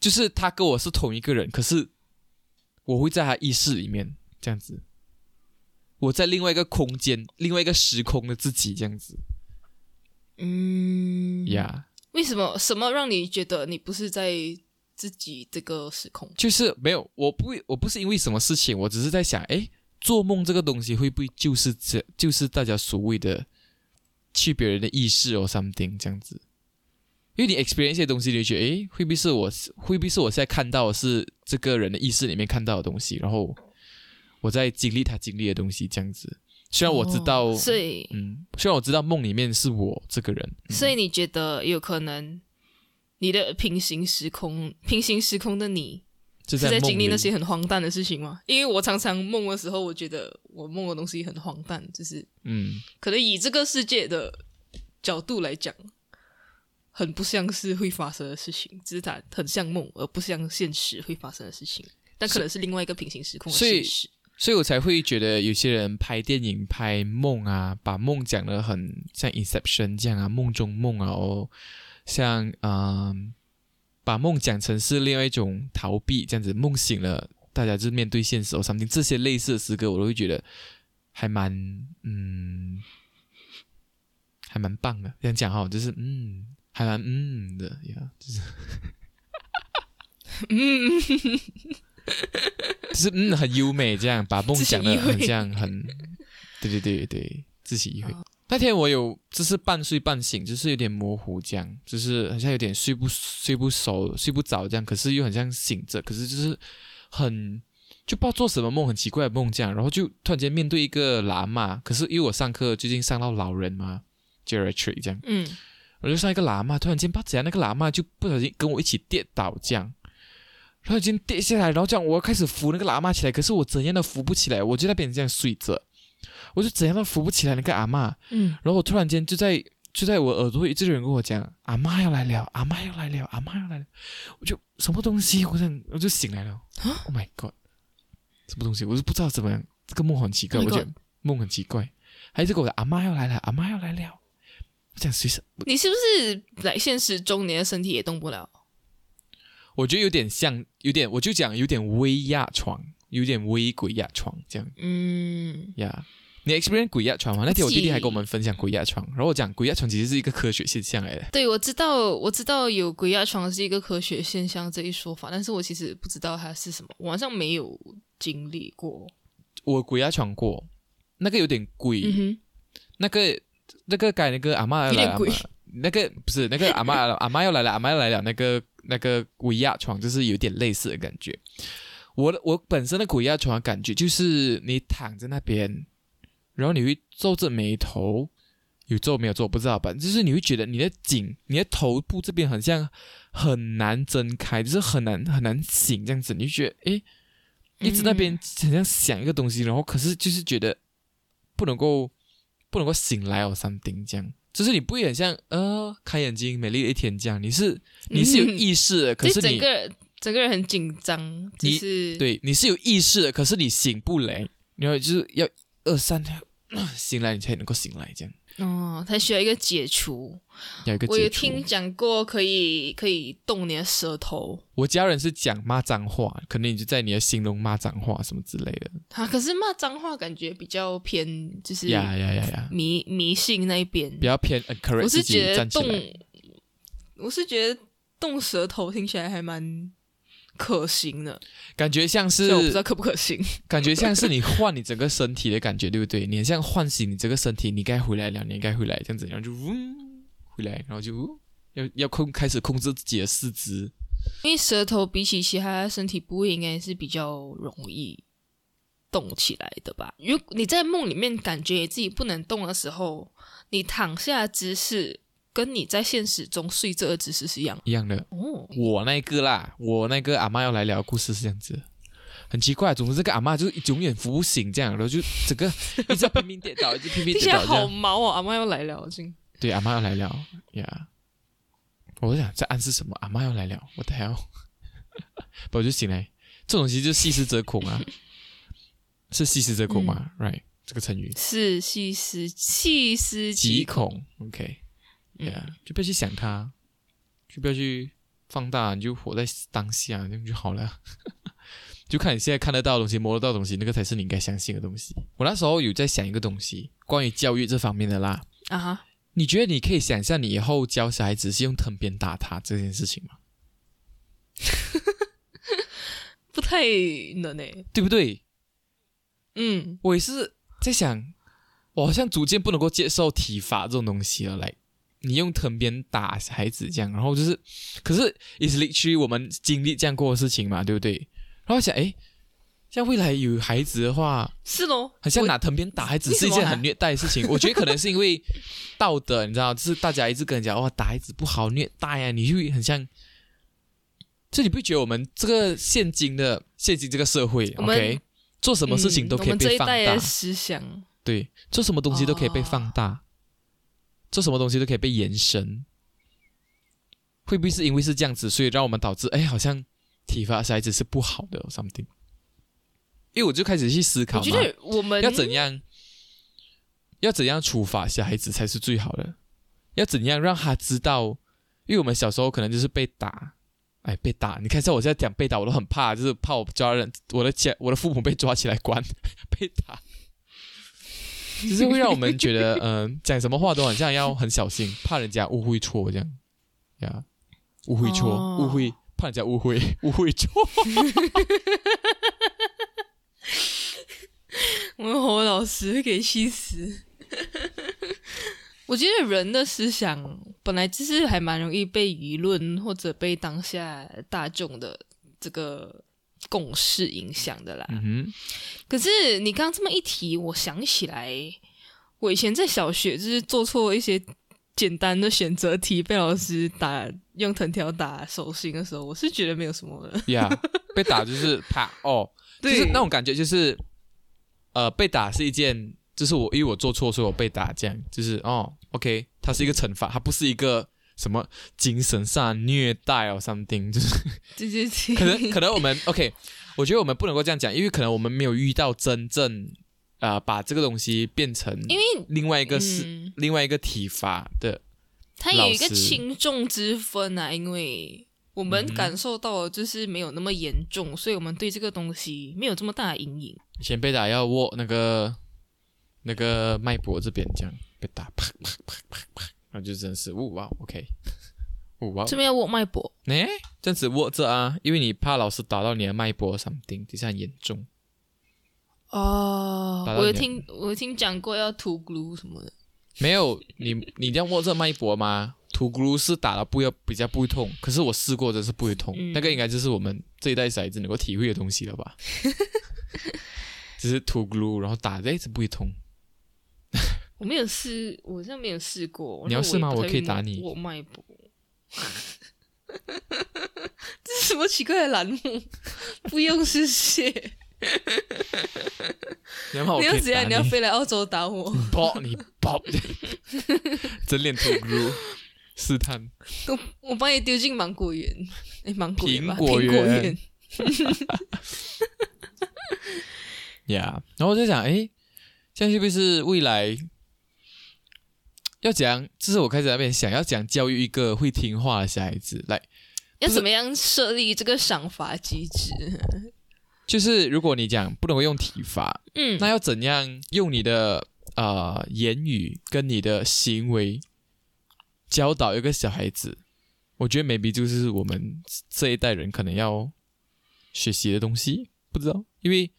就是他跟我是同一个人，可是我会在他意识里面这样子，我在另外一个空间、另外一个时空的自己这样子。嗯呀为什么？什么让你觉得你不是在自己这个时空？就是没有，我不会，我不是因为什么事情，我只是在想，哎，做梦这个东西会不会就是这，就是大家所谓的去别人的意识哦，something 这样子？因为你 experience 一些东西，你就觉得，哎，会不会是我，会不会是我现在看到的是这个人的意识里面看到的东西，然后我在经历他经历的东西，这样子。虽然我知道，哦所以嗯，虽然我知道梦里面是我这个人，所以你觉得有可能你的平行时空，平行时空的你就是在经历那些很荒诞的事情吗？因为我常常梦的时候，我觉得我梦的东西很荒诞，就是嗯，可能以这个世界的角度来讲，很不像是会发生的事情，只是它很像梦，而不像现实会发生的事情。但可能是另外一个平行时空的所以现实。所以我才会觉得有些人拍电影拍梦啊，把梦讲的很像 Inception 这样啊，梦中梦啊，哦，像嗯、把梦讲成是另外一种逃避，这样子梦醒了，大家就面对现实哦，something 这些类似的诗歌，我都会觉得还蛮嗯，还蛮棒的。这样讲哈，就是嗯，还蛮嗯的呀，就是 <laughs> 嗯，就是嗯很优美，这样把梦自己讲的很像很，对对对对，自己意会。那天我有就是半睡半醒，就是有点模糊这样，就是好像有点睡不睡不熟、睡不着这样，可是又很像醒着，可是就是很就不知道做什么梦，很奇怪的梦这样，然后就突然间面对一个喇嘛，可是因为我上课最近上到老人嘛，geriatric 这样，嗯，我就上一个喇嘛，突然间不知道怎样，那个喇嘛就不小心跟我一起跌倒，这样，突然间跌下来，然后这样我要开始扶那个喇嘛起来，可是我怎样都扶不起来，我就在那边这样睡着，我就怎样都扶不起来那个阿嬷，嗯，然后我突然间就在就在我耳朵一直有人跟我讲，阿妈要来了，阿妈要来了，阿妈要来了，我就什么东西，我想我就醒来了，Oh my god，什么东西，我就不知道怎么样，这个梦很奇怪，我觉得梦很奇怪，还是跟我的阿妈要来了，阿妈要来了，我想随时，你是不是来现实中你的身体也动不了？我觉得有点像，有点，我就讲有点微压床，有点微鬼压床这样。嗯，呀，你 experience 鬼压床吗？那天我弟弟还跟我们分享鬼压床，然后我讲鬼压床其实是一个科学现象来的。对，我知道，我知道有鬼压床是一个科学现象这一说法，但是我其实不知道它是什么，晚上没有经历过。我鬼压床过，那个有点贵，那个那个改那个阿妈来了，那个不是那个 <laughs> 阿妈阿妈要来了，阿妈要来了，那个。那个鬼压床就是有点类似的感觉。我的我本身的鬼压床感觉就是你躺在那边，然后你会皱着眉头，有皱没有皱不知道吧？就是你会觉得你的颈、你的头部这边很像很难睁开，就是很难很难醒这样子。你就觉得诶，一直那边好像想一个东西，然后可是就是觉得不能够不能够醒来哦，something 这样。就是你不会很像呃开眼睛美丽的一天这样，你是你是有意识的，可是你整个整个人很紧张，你是对你是有意识的，可是你醒不来，然后就是要二三天 <coughs> 醒来你才能够醒来这样。哦，他需要一个解除。有一个我有听讲过，可以可以动你的舌头。我家人是讲骂脏话，可能你就在你的心中骂脏话什么之类的。啊，可是骂脏话感觉比较偏，就是呀呀呀呀，迷迷信那一边比较偏。我是觉得动，我是觉得动舌头听起来还蛮。可行的，感觉像是我不知道可不可行，感觉像是你换你整个身体的感觉，对不对？你像唤醒你这个身体，你该回来了，你该回来，这样子，然后就嗡回来，然后就要要控开始控制自己的四肢，因为舌头比起其他身体部位，应该是比较容易动起来的吧？如你在梦里面感觉自己不能动的时候，你躺下姿势。跟你在现实中睡这个姿势是一样一样的哦。我那个啦，我那个阿妈要来聊故事是这样子，很奇怪，总之这个阿妈就是永远扶不醒这样，然后就整个一直拼命跌倒，一直拼命跌倒。<laughs> 好毛哦，阿妈要来聊，对，阿妈要来聊呀。我想在暗示什么？阿妈要来聊，我的 hell！我就醒来，这种东西就细思则恐啊，是细思则恐吗？Right，这个成语是细思细思极恐。OK。对啊，就不要去想它，就不要去放大，你就活在当下，这样就好了。<laughs> 就看你现在看得到的东西、摸得到的东西，那个才是你应该相信的东西。我那时候有在想一个东西，关于教育这方面的啦。啊哈，你觉得你可以想象你以后教小孩子是用藤鞭打他这件事情吗？<laughs> 不太能诶，对不对？嗯，我也是在想，我好像逐渐不能够接受体罚这种东西了，来。你用藤鞭打孩子这样，然后就是，可是也是历去我们经历这样过的事情嘛，对不对？然后想，哎，像未来有孩子的话，是咯，好像拿藤鞭打孩子是一件很虐待的事情。我觉得可能是因为道德，你知道，就是大家一直跟人讲，哇，打孩子不好，虐待呀，你就很像，这你不觉得我们这个现今的现今这个社会，OK，做什么事情都可以被放大思想，对，做什么东西都可以被放大。做什么东西都可以被延伸，会不会是因为是这样子，所以让我们导致哎，好像体罚小孩子是不好的？something。因为我就开始去思考，我觉得我们要怎样，要怎样处罚小孩子才是最好的？要怎样让他知道？因为我们小时候可能就是被打，哎，被打。你看，像我现在讲被打，我都很怕，就是怕我抓人、我的家、我的父母被抓起来关，<laughs> 被打。只是会让我们觉得，嗯，讲什么话都好像要很小心，怕人家误会错这样，呀，误会错，误会，怕人家误会，<laughs> 误会错。<laughs> 我们侯老师给气死。<laughs> 我觉得人的思想本来就是还蛮容易被舆论或者被当下大众的这个。共识影响的啦，嗯可是你刚刚这么一提，我想起来，我以前在小学就是做错一些简单的选择题，被老师打用藤条打手心的时候，我是觉得没有什么的。呀，被打就是啪 <laughs> 哦，就是那种感觉，就是呃，被打是一件，就是我因为我做错，所以我被打，这样就是哦，OK，它是一个惩罚，它不是一个什么精神上虐待哦，something，就是对对对，可能可能我们 <laughs> OK，我觉得我们不能够这样讲，因为可能我们没有遇到真正啊、呃把这个东西变成因为另外一个是、嗯。另外一个体罚的，它有一个轻重之分啊，因为我们感受到的就是没有那么严重，所以我们对这个东西没有这么大的阴影。以前被打要握那个那个脉搏这边这样被打，啪啪啪啪啪，然后就真的是，呜哇，OK，<laughs> 呜哇，这边要握脉搏，哎，这样子握着啊，因为你怕老师打到你的脉搏 something，底下很严重。哦我有听我有听讲过要涂 glue 什么的，没有，你你这样握着脉搏吗？涂 glue 是打了不要比较不会痛，可是我试过真是不会痛，嗯那个应该就是我们这一代小孩子能够体会的东西了吧？<laughs> 只是涂 glue，，然后打的一直不会痛。我没有试，我好像没有试过。你要试吗我可以打你我脉搏。<laughs> 这是什么奇怪的栏目？<laughs> 不用谢谢。你要怎样？你要飞来澳洲打我？爆你爆，整脸土咕噜试探。我我把你丢进芒果园，哎，芒果园吧，苹果园。<laughs> 呀然后我在想，哎，这样是不是未来要讲？这是我开始在那边想要讲教育一个会听话的小孩子，来，要怎么样设立这个赏罚机制？就是如果你讲不能够用体罚，嗯，那要怎样用你的呃言语跟你的行为教导一个小孩子？我觉得 maybe 就是我们这一代人可能要学习的东西，不知道，因为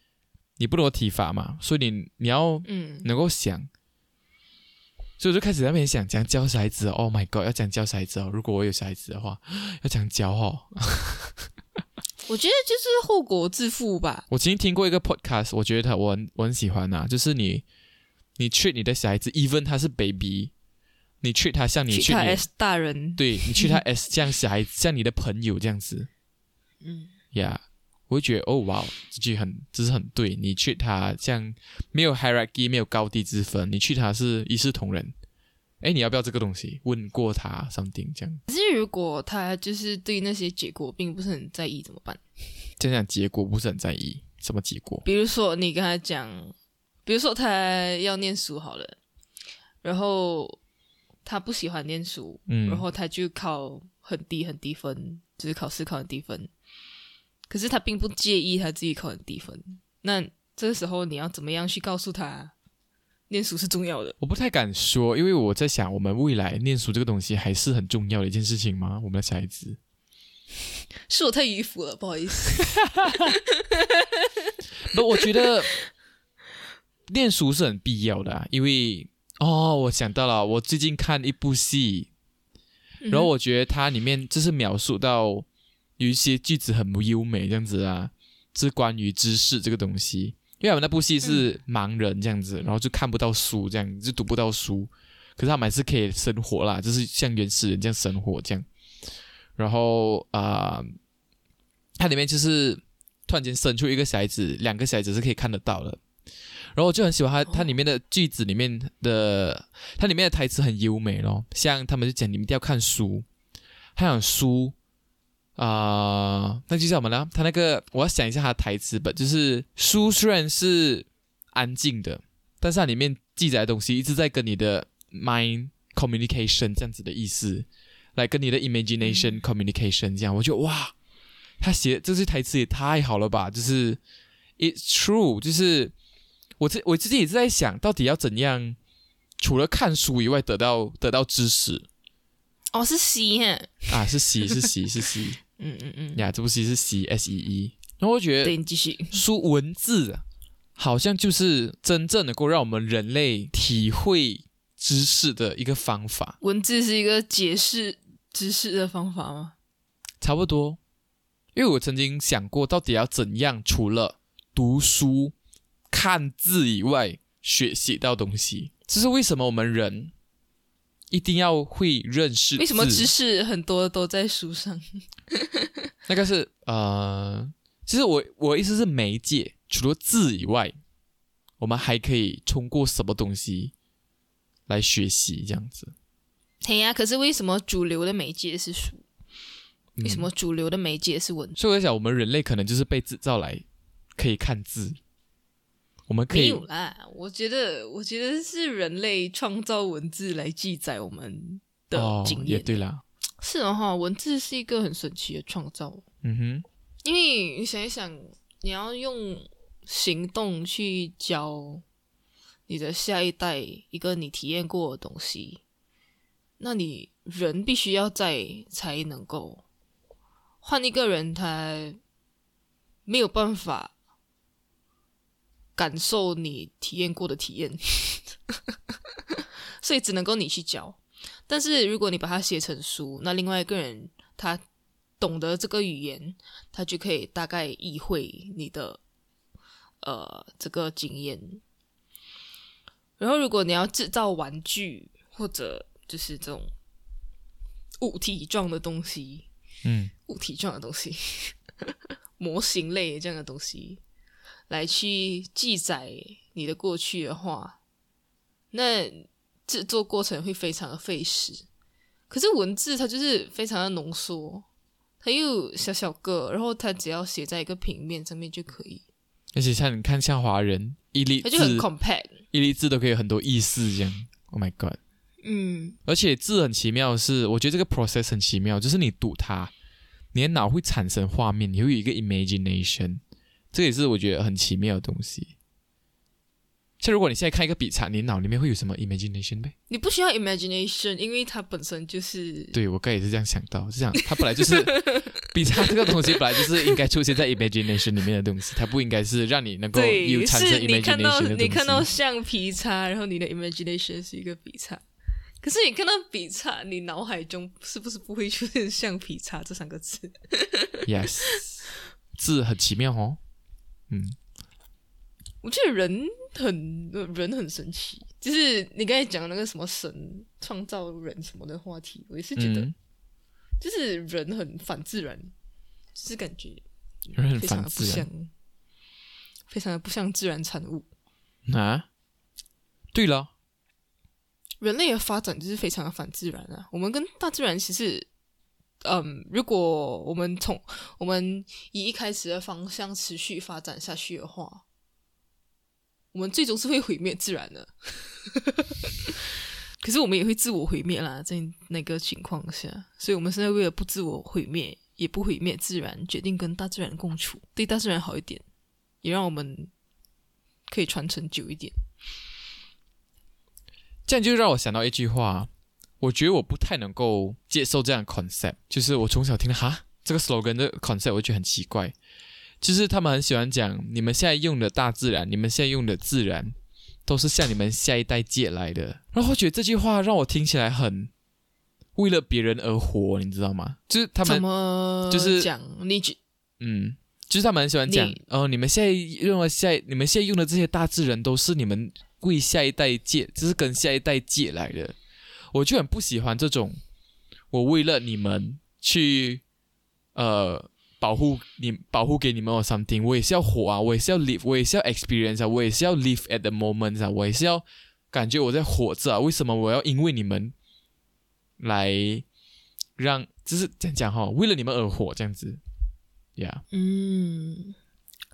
你不能够体罚嘛，所以你你要嗯，能够想，所以我就开始在那边想，讲教小孩子哦，Oh my God，要讲教小孩子哦。如果我有小孩子的话，<gasps> 要讲教哦。我觉得就是后果自负吧。<laughs> 我曾经听过一个 podcast，我觉得他我很我很喜欢啊，就是你你 treat 你的小孩子，even 他是 baby，你 treat 他像你去 treat 他你 S 大人，对你 treat 他 as 像小孩像你的朋友这样子嗯，呀。Yeah, 我会觉得哦，哇，这句很，这是很对。你 treat 他像没有 hierarchy，没有高低之分，你 treat 他是一视同仁。哎，你要不要这个东西？问过他 something 这样，可是如果他就是对那些结果并不是很在意，怎么办？这样讲结果不是很在意什么结果？比如说你跟他讲，比如说他要念书好了，然后他不喜欢念书，嗯，然后他就考很低很低分，就是考试考很低分，可是他并不介意他自己考很低分。那这个时候你要怎么样去告诉他，念书是重要的？我不太敢说，因为我在想，我们未来念书这个东西还是很重要的一件事情吗？我们的小孩子，是我太迂腐了，不好意思。<laughs> 不，我觉得念书是很必要的、啊，因为哦，我想到了，我最近看一部戏，然后我觉得它里面就是描述到有一些句子很不优美这样子啊，是关于知识这个东西。因为我们那部戏是盲人这样子，然后就看不到书，这样就读不到书，可是他们还是可以生活啦，就是像原始人这样生活这样。然后啊、呃它里面就是突然间生出一个小孩子，两个小孩子是可以看得到的。然后我就很喜欢它，它里面的句子里面的，它里面的台词很优美咯。像他们就讲你们一定要看书，他想书啊、那就叫什么呢？他那个我要想一下他的台词吧，就是书虽然是安静的，但是它里面记载的东西一直在跟你的 mind communication 这样子的意思，来跟你的 imagination communication 这样，我觉得哇，他写这句台词也太好了吧！就是 it's true，就是我自我自己也是在想，到底要怎样，除了看书以外得到得到知识哦，是 C 哈，啊，是 C 是 C 是 C 嗯嗯嗯，呀，这部戏是 C S E E，然后我觉对，得你继续。书文字啊好像就是真正能够让我们人类体会知识的一个方法，文字是一个解释知识的方法吗？差不多。因为我曾经想过，到底要怎样除了读书、看字以外，学习到东西。这是为什么我们人一定要会认识？为什么知识很多都在书上？<laughs> 那个是呃，其实我我的意思是媒介，除了字以外，我们还可以通过什么东西来学习这样子？对呀，可是为什么主流的媒介是书？为什么主流的媒介是文？所以我在想，我们人类可能就是被制造来可以看字。我们可以没有啦，我觉得，我觉得是人类创造文字来记载我们的经验。也对啦，是的哈，文字是一个很神奇的创造。嗯哼，因为你想一想，你要用行动去教你的下一代一个你体验过的东西，那你人必须要在才能够换一个人，他没有办法。感受你体验过的体验，<laughs> 所以只能够你去教。但是如果你把它写成书，那另外一个人他懂得这个语言，他就可以大概意会你的呃这个经验。然后如果你要制造玩具或者就是这种物体状的东西，嗯，物体状的东西，<laughs> 模型类这样的东西。来去记载你的过去的话，那制作过程会非常的费时。可是文字它就是非常的浓缩，它又小小个，然后它只要写在一个平面上面就可以。而且像你看，像华人一粒字，一粒字都可以有很多意思，这样。Oh my god！嗯，而且字很奇妙，是我觉得这个 process 很奇妙，就是你读它，你的脑会产生画面，你会有一个 imagination。这也是我觉得很奇妙的东西。像如果你现在看一个笔叉，你脑里面会有什么 imagination 呗？你不需要 imagination，因为它本身就是……对我刚也是这样想到，是这样，它本来就是 <laughs> 笔叉这个东西，本来就是应该出现在 imagination 里面的东西，它不应该是让你能够有产生 imagination 的东西。你看到橡皮擦，然后你的 imagination 是一个笔叉，可是你看到笔叉，你脑海中是不是不会出现橡皮擦这三个字？Yes，字很奇妙哦。嗯，我觉得人很人很神奇，就是你刚才讲那个什么神创造人什么的话题，我也是觉得，就是人很反自然，就是感觉非常的不像，非常的不像自然产物啊。对了，人类的发展就是非常的反自然啊。我们跟大自然其实。嗯，如果我们从我们以一开始的方向持续发展下去的话，我们最终是会毁灭自然的。<laughs> 可是我们也会自我毁灭啦，在那个情况下，所以我们现在为了不自我毁灭，也不毁灭自然，决定跟大自然共处，对大自然好一点，也让我们可以传承久一点。这样就让我想到一句话。我觉得我不太能够接受这样 concept，就是我从小听哈这个 slogan 的 concept，我觉得很奇怪。就是他们很喜欢讲，你们现在用的大自然，你们现在用的自然，都是向你们下一代借来的。然后我觉得这句话让我听起来很为了别人而活，你知道吗？就是他们就是讲你，嗯，就是他们很喜欢讲哦，你们现在用的下，你们现在用的这些大自然都是你们为下一代借，就是跟下一代借来的。我就很不喜欢这种，我为了你们去，呃，保护你，保护给你们 something，我也是要活啊，我也是要 live，我也是要 experience 啊，我也是要 live at the moment 啊，我也是要感觉我在活着啊，为什么我要因为你们来让，就是这样讲哈，为了你们而活这样子，Yeah，嗯，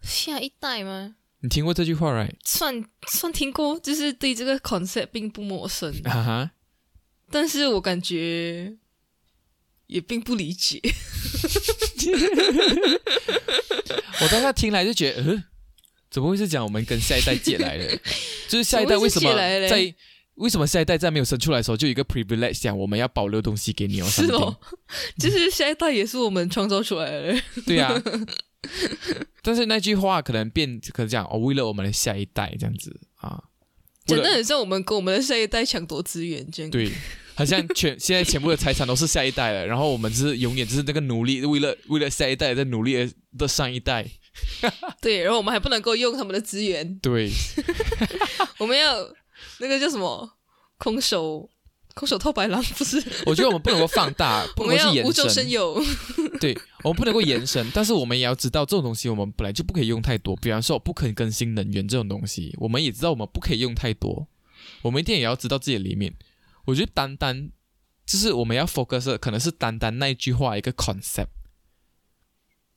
下一代吗？你听过这句话 right？算算听过，就是对这个 concept 并不陌生，哈哈。但是我感觉也并不理解。<laughs> 我当下听来就觉得，呃，怎么会是讲我们跟下一代借来的？<laughs> 就是下一代为什么在为什么下一代在没有生出来的时候就有一个 privilege 讲我们要保留东西给你哦？是哦，<laughs> 就是下一代也是我们创造出来的。对呀。但是那句话可能变，可能讲哦，为了我们的下一代这样子啊。真的很像我们跟我们的下一代抢夺资源这样。对，好像全现在全部的财产都是下一代了，然后我们是永远就是那个努力，为了为了下一代在努力的上一代。<laughs> 对，然后我们还不能够用他们的资源。对，<laughs> 我们要那个叫什么空手。空手套白狼不是？<laughs> 我觉得我们不能够放大，<laughs> 不能够延伸。无中生有。<laughs> 对，我们不能够延伸，但是我们也要知道这种东西，我们本来就不可以用太多。比方说，我不可以更新能源这种东西，我们也知道我们不可以用太多。我们一定也要知道自己的里面。我觉得单单就是我们要 focus 可能是单单那一句话一个 concept，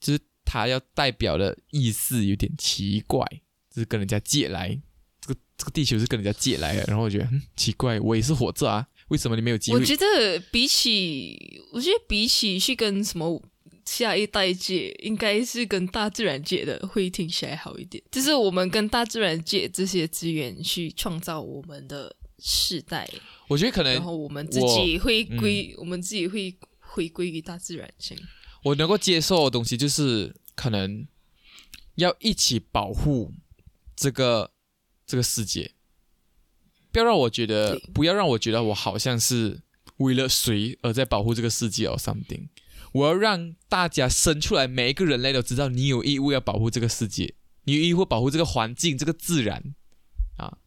就是它要代表的意思有点奇怪，就是跟人家借来，这个这个地球是跟人家借来的，然后我觉得很奇怪，我也是活着啊，为什么你没有机会？我觉得比起，我觉得比起去跟什么下一代借，应该是跟大自然借的会听起来好一点。就是我们跟大自然借这些资源去创造我们的世代。我觉得可能，然后我们自己会归，我们自己会回归于大自然性。我能够接受的东西就是可能要一起保护这个这个世界，不要让我觉得，不要让我觉得我好像是为了谁而在保护这个世界哦，something。我要让大家生出来，每一个人类都知道你有义务要保护这个世界，你有义务保护这个环境，这个自然啊，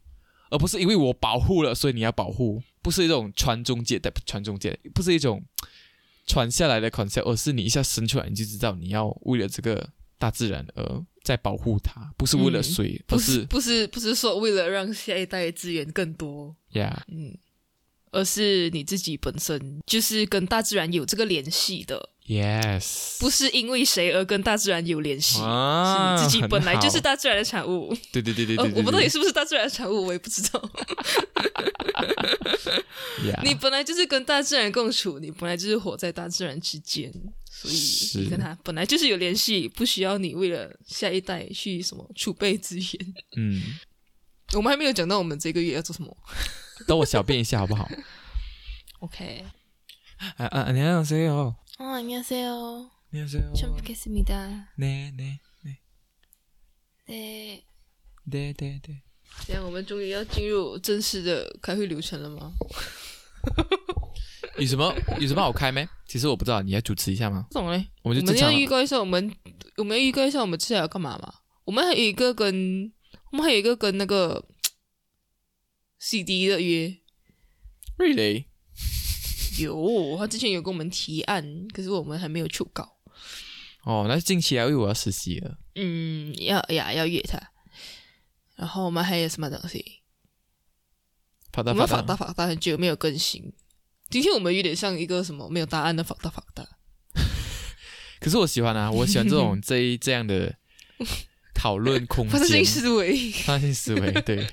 而不是因为我保护了，所以你要保护。不是一种传宗接代，传宗接代不是一种传下来的 concept，而是你一下生出来你就知道你要为了这个大自然而在保护它，不是为了谁，不是不是不是说为了让下一代资源更多，Yeah，嗯，而是你自己本身就是跟大自然有这个联系的。Yes，不是因为谁而跟大自然有联系，是你自己本来就是大自然的产物。对对对对 <laughs> 对，我不知道你是不是大自然的产物，我也不知道。你本来就是跟大自然共处，你本来就是活在大自然之间，所以你跟他本来就是有联系，不需要你为了下一代去什么储备资源。嗯，我们还没有讲到我们这个月要做什么，<laughs> 等我小便一下好不好？<laughs> OK。啊啊，你好，谁哦？哦，안녕하세 요。 안녕하세요잘먹겠습니 다。 네네네 네对对对。这样，我们终于要进入正式的开会流程了吗？<laughs> 有什么有什么好开没？其实我不知道，你要主持一下吗？懂嘞。我们就要预告一下，我们我们要预告一下，我们接下来要干嘛吗？我们还有一个跟我们还有一个跟那个 CD 的约。Really？有，他之前有跟我们提案，可是我们还没有出稿。哦，那近期啊，因为我要实习了。嗯，要呀，要约他。然后我们还有什么东西？我们法大法大很久没有更新。今天我们有点像一个什么没有答案的法大法大。<laughs> 可是我喜欢啊，我喜欢这种 <laughs> 这这样的讨论空间。发性思维，发性思维，<laughs> 对。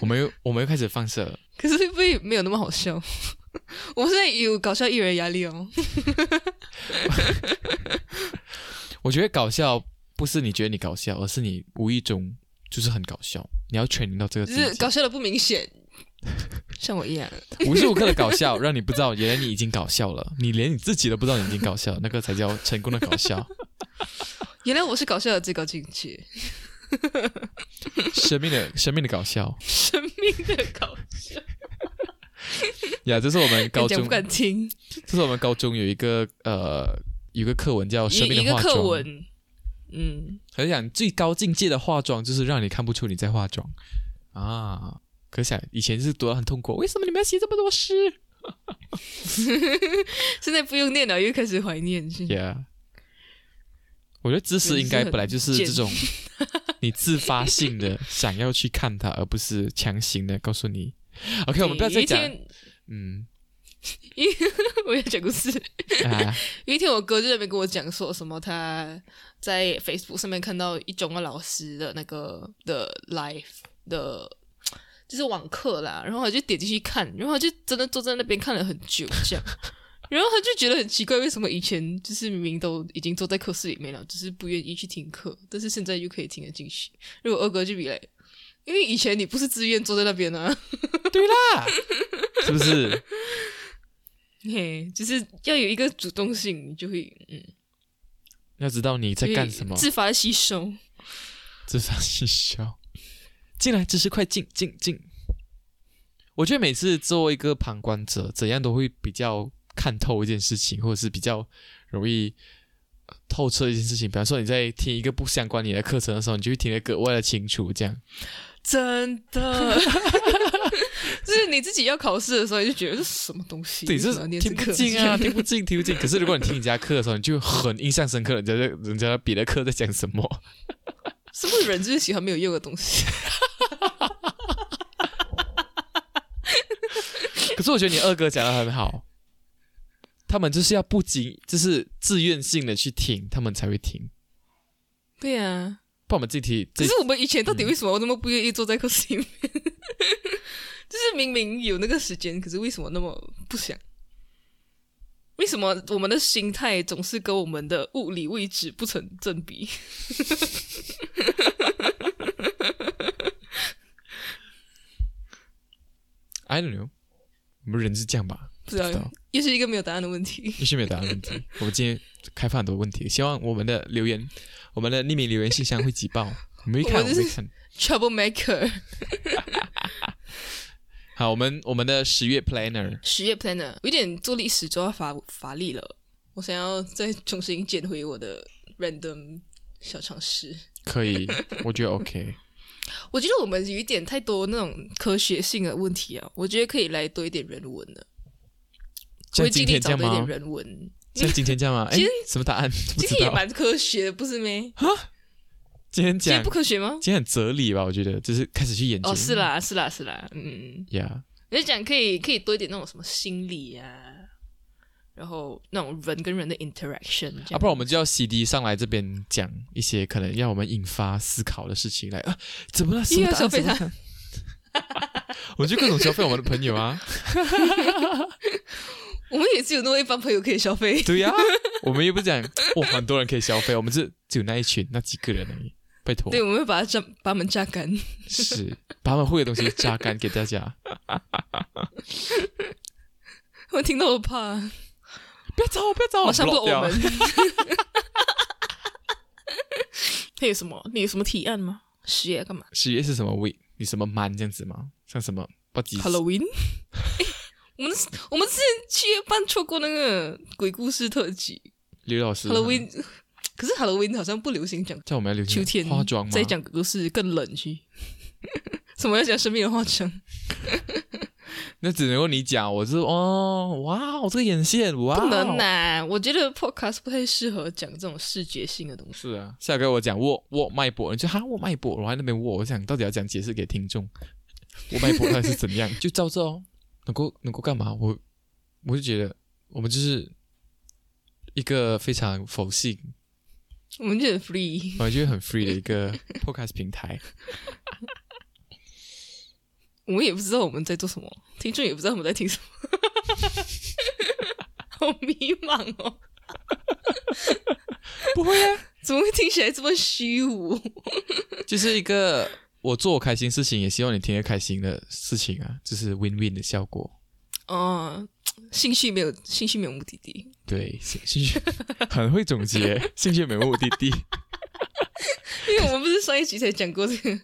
我们又我们又开始放射。可是会没有那么好笑？<laughs> 我现在有搞笑艺人压力哦。<laughs> 我觉得搞笑不是你觉得你搞笑，而是你无意中就是很搞笑。你要全到这个，就是搞笑的不明显，像我一样，无时无刻的搞笑，让你不知道原来你已经搞笑了，你连你自己都不知道你已经搞笑，那个才叫成功的搞笑。原来我是搞笑的最高境界，<laughs> 生命的生命的搞笑，生命的搞笑。呀，这是我们高中不敢听。这是我们高中有一个呃，有个课文叫《生命的化妆》。嗯，很想最高境界的化妆就是让你看不出你在化妆啊！可想以前是读得很痛苦，为什么你们要写这么多诗？<laughs> 现在不用念了，又开始怀念。Yeah，我觉得知识应该本来就是这种，<laughs> 你自发性的想要去看它，而不是强行的告诉你。OK，我们不要再讲。嗯，因 <laughs> 为我要讲故事。<laughs> 有一天，我哥就在那边跟我讲说什么，他在 Facebook 上面看到一中的老师的那个的 live 的，就是网课啦。然后他就点进去看，然后他就真的坐在那边看了很久，这样。然后他就觉得很奇怪，为什么以前就是明明都已经坐在课室里面了，只是不愿意去听课，但是现在又可以听得进去。如果二哥就比来。因为以前你不是自愿坐在那边啊，对啦，是不是？<laughs> 嘿，就是要有一个主动性，你就会嗯，要知道你在干什么，自发吸收，自发吸收，进来，只是快进进进。我觉得每次作为一个旁观者，怎样都会比较看透一件事情，或者是比较容易透彻一件事情。比方说，你在听一个不相关你的课程的时候，你就会听得格外的清楚，这样。真的，<laughs> 就是你自己要考试的时候，你就觉得是什么东西？对，是听不进啊，<laughs> 听不进，听不进。可是如果你听人家课的时候，你就很印象深刻，人家在人家别的课在讲什么？是不是人就是喜欢没有用的东西？<laughs> 可是我觉得你二哥讲的很好，他们就是要不仅就是自愿性的去听，他们才会听。对呀，不，我们这题，可是我们以前到底为什么那么不愿意坐在课室里面？<laughs> 就是明明有那个时间，可是为什么那么不想？为什么我们的心态总是跟我们的物理位置不成正比？<laughs> I don't know，我们人是这样吧？不知道，又是一个没有答案的问题。又是没有答案的问题。<laughs> 我们今天开放很多问题，希望我们的留言，我们的匿名留言信箱会挤爆。我没看，我没看。Trouble Maker。<laughs> 好，我们我们的十月 Planner，十月 Planner 有点做历史就要乏乏力了。我想要再重新捡回我的 Random 小常识。可以，<laughs> 我觉得 OK。我觉得我们有一点太多那种科学性的问题啊，我觉得可以来多一点人文的。像今天这样吗？人文像今天这样吗？哎，什么答案？<laughs> 今天也蛮科学的，不是没？啊？今天讲不科学吗？今天很哲理吧？我觉得就是开始去研究。哦，是啦，是啦，是啦，嗯，Yeah。你讲可以可以多一点那种什么心理啊？然后那种人跟人的 interaction，啊，不然我们就要 CD 上来这边讲一些可能让我们引发思考的事情来啊？怎么了？又要消费他？<laughs> 我们就各种消费我们的朋友啊！<laughs> 我们也是有那么一帮朋友可以消费。对呀，<laughs> 我们又不讲哇，很多人可以消费，我们是只有那一群那几个人而已。拜托，对，我们会把它榨，把他们榨干，是把他们会的东西榨干给大家。<laughs> 我听到我怕。<laughs> 不要走，不要走，马上不我们。他有什么？你有什么提案吗？十月干嘛？十月是什么 week？你什么 man 这样子吗？像什么不吉 Halloween？我们我们之前七月半错过那个鬼故事特辑。刘老师，Halloween，可是 Halloween 好像不流行讲，在我们要流行秋天化妆吗？再讲鬼故事更冷去。<laughs> 什么要讲生命的化妆？<laughs> 那只能够你讲，我是哦，哇，我这个眼线，哇，不能呐，我觉得 podcast 不太适合讲这种视觉性的东西。是啊，下个我讲握握脉搏，你就哈握脉搏，我在那边握，我想到底要讲解释给听众，握脉搏到底是怎样？就照这哦，能够能够干嘛？我我就觉得我们就是一个非常佛系，我们就很 free，<laughs> 我们就很 free 的一个 podcast 平台。<laughs> 我们也不知道我们在做什么，听众也不知道我们在听什么，<laughs> 好迷茫哦。不会啊，怎么会听起来这么虚无？就是一个我做我开心事情，也希望你听得开心的事情啊，就是 win win 的效果。哦，兴趣没有兴趣没有目的地，对，兴兴趣很会总结，兴趣没有目的地。因为我们不是上一集才讲过这个。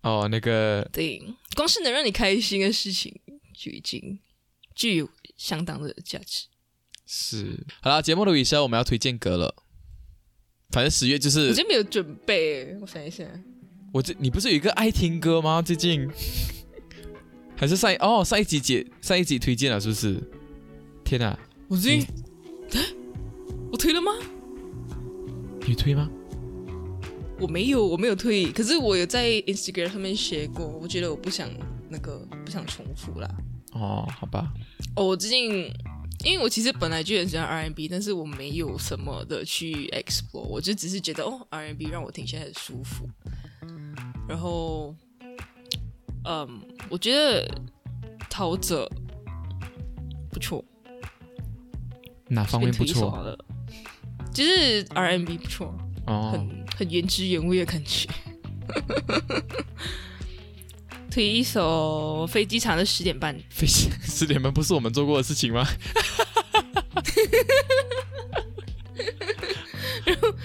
哦，那个对，光是能让你开心的事情就已经具有相当的价值。是，好啦，节目的尾声我们要推荐歌了。反正十月就是，我真没有准备，我想一下。我这你不是有一个爱听歌吗？最近 <laughs> 还是上哦上一集节上一集推荐了是不是？天哪，我最近，我推了吗？你推吗？我没有，我没有推，可是我有在 Instagram 上面写过。我觉得我不想那个，不想重复啦。哦，好吧。哦，我最近，因为我其实本来就很喜欢 R&B，但是我没有什么的去 explore，我就只是觉得哦，R&B 让我听起来很舒服。然后，嗯，我觉得陶喆不错。哪方面不错？就是 RMB 不错。哦。很很原汁原味的感觉，推一首飞机场的十点半，飞机 <laughs> 十点半不是我们做过的事情吗？<laughs>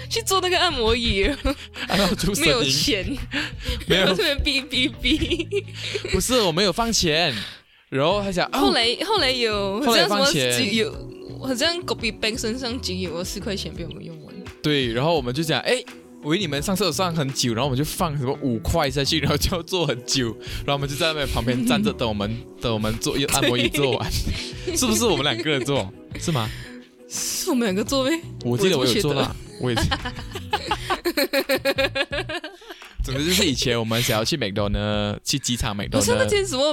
去做那个按摩椅，没有钱，没有。这边哔哔哔，不是我没有放钱，然后他想，后来后来有，后来放钱。有，好像狗比 bank 身上仅有四块钱被我们用完，对，然后我们就讲，哎。我以为你们上厕所上很久，然后我们就放什么五块下去，然后就要坐很久，然后我们就在那边旁边站着等我们等我们做按摩椅做完，<laughs> 是不是我们两个人做？是吗？是我们两个做呗？我记得我有做啦，我也是。<laughs> 总之就是以前我们想要去美多呢，去机场美多呢。是那天什么？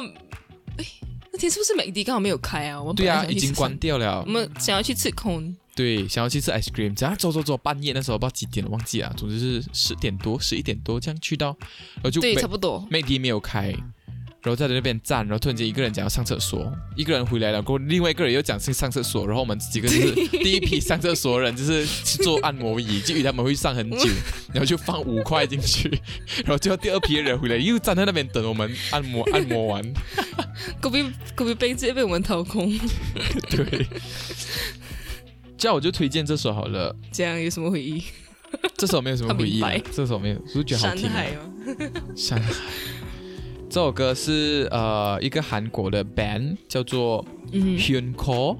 哎，那天是不是美的刚好没有开啊？我们对啊，已经关掉了。我们想要去吃空，对，想要去吃 ice cream，然后走走走，半夜那时候不知道几点了，忘记了，总之是十点多、十一点多这样去到，然后就对，差不多。美的没有开。然后在那边站，然后突然间一个人讲要上厕所，一个人回来了，过后另外一个人又讲去上厕所，然后我们几个就是 <laughs> 第一批上厕所的人，就是去做按摩椅，就以为他们会上很久，<laughs> 然后就放五块进去，然后最后第二批的人回来又站在那边等我们按摩按摩完，隔壁隔壁杯直接被我们掏空，<laughs> 对，这样我就推荐这首好了，这样有什么回忆？这首没有什么回忆，这首没有，是不是觉得好听？山海吗？山海。这首歌是呃一个韩国的 band 叫做 Hyun Ko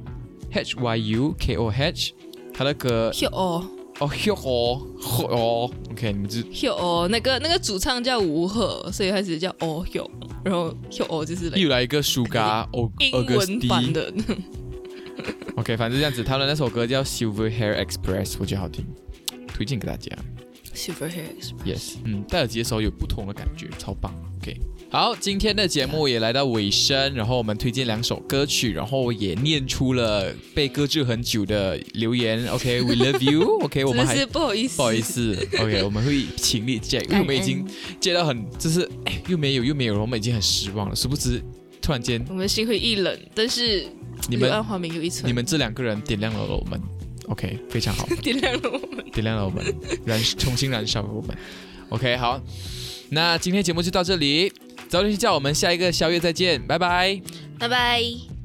H Y U K O H，他的歌 Hyun 哦哦 Hyun 哦哦，OK 你们知哦那个那个主唱叫吴赫，所以开始叫哦 Hyun，然后哦就是又来一个 Sugar 英文版的。<laughs> OK，反正这样子，他的那首歌叫 Silver Hair Express，我觉得好听，推荐给大家。Silver Hair Express，Yes，嗯，戴耳机的时候有不同的感觉，超棒。OK。好，今天的节目也来到尾声，然后我们推荐两首歌曲，然后也念出了被搁置很久的留言。<laughs> OK，We love you。OK，我们还不好意思，不好意思。OK，我们会请你接，因为我们已经接到很，就是哎，又没有又没有，我们已经很失望了。殊不知，突然间我们心灰意冷，但是你们暗花明又一村，你们这两个人点亮了我们。OK，非常好，<laughs> 点亮了我们，点亮了我们，燃重新燃烧我们。OK，好，那今天节目就到这里。早点去叫我们下一个宵夜再见，拜拜，拜拜。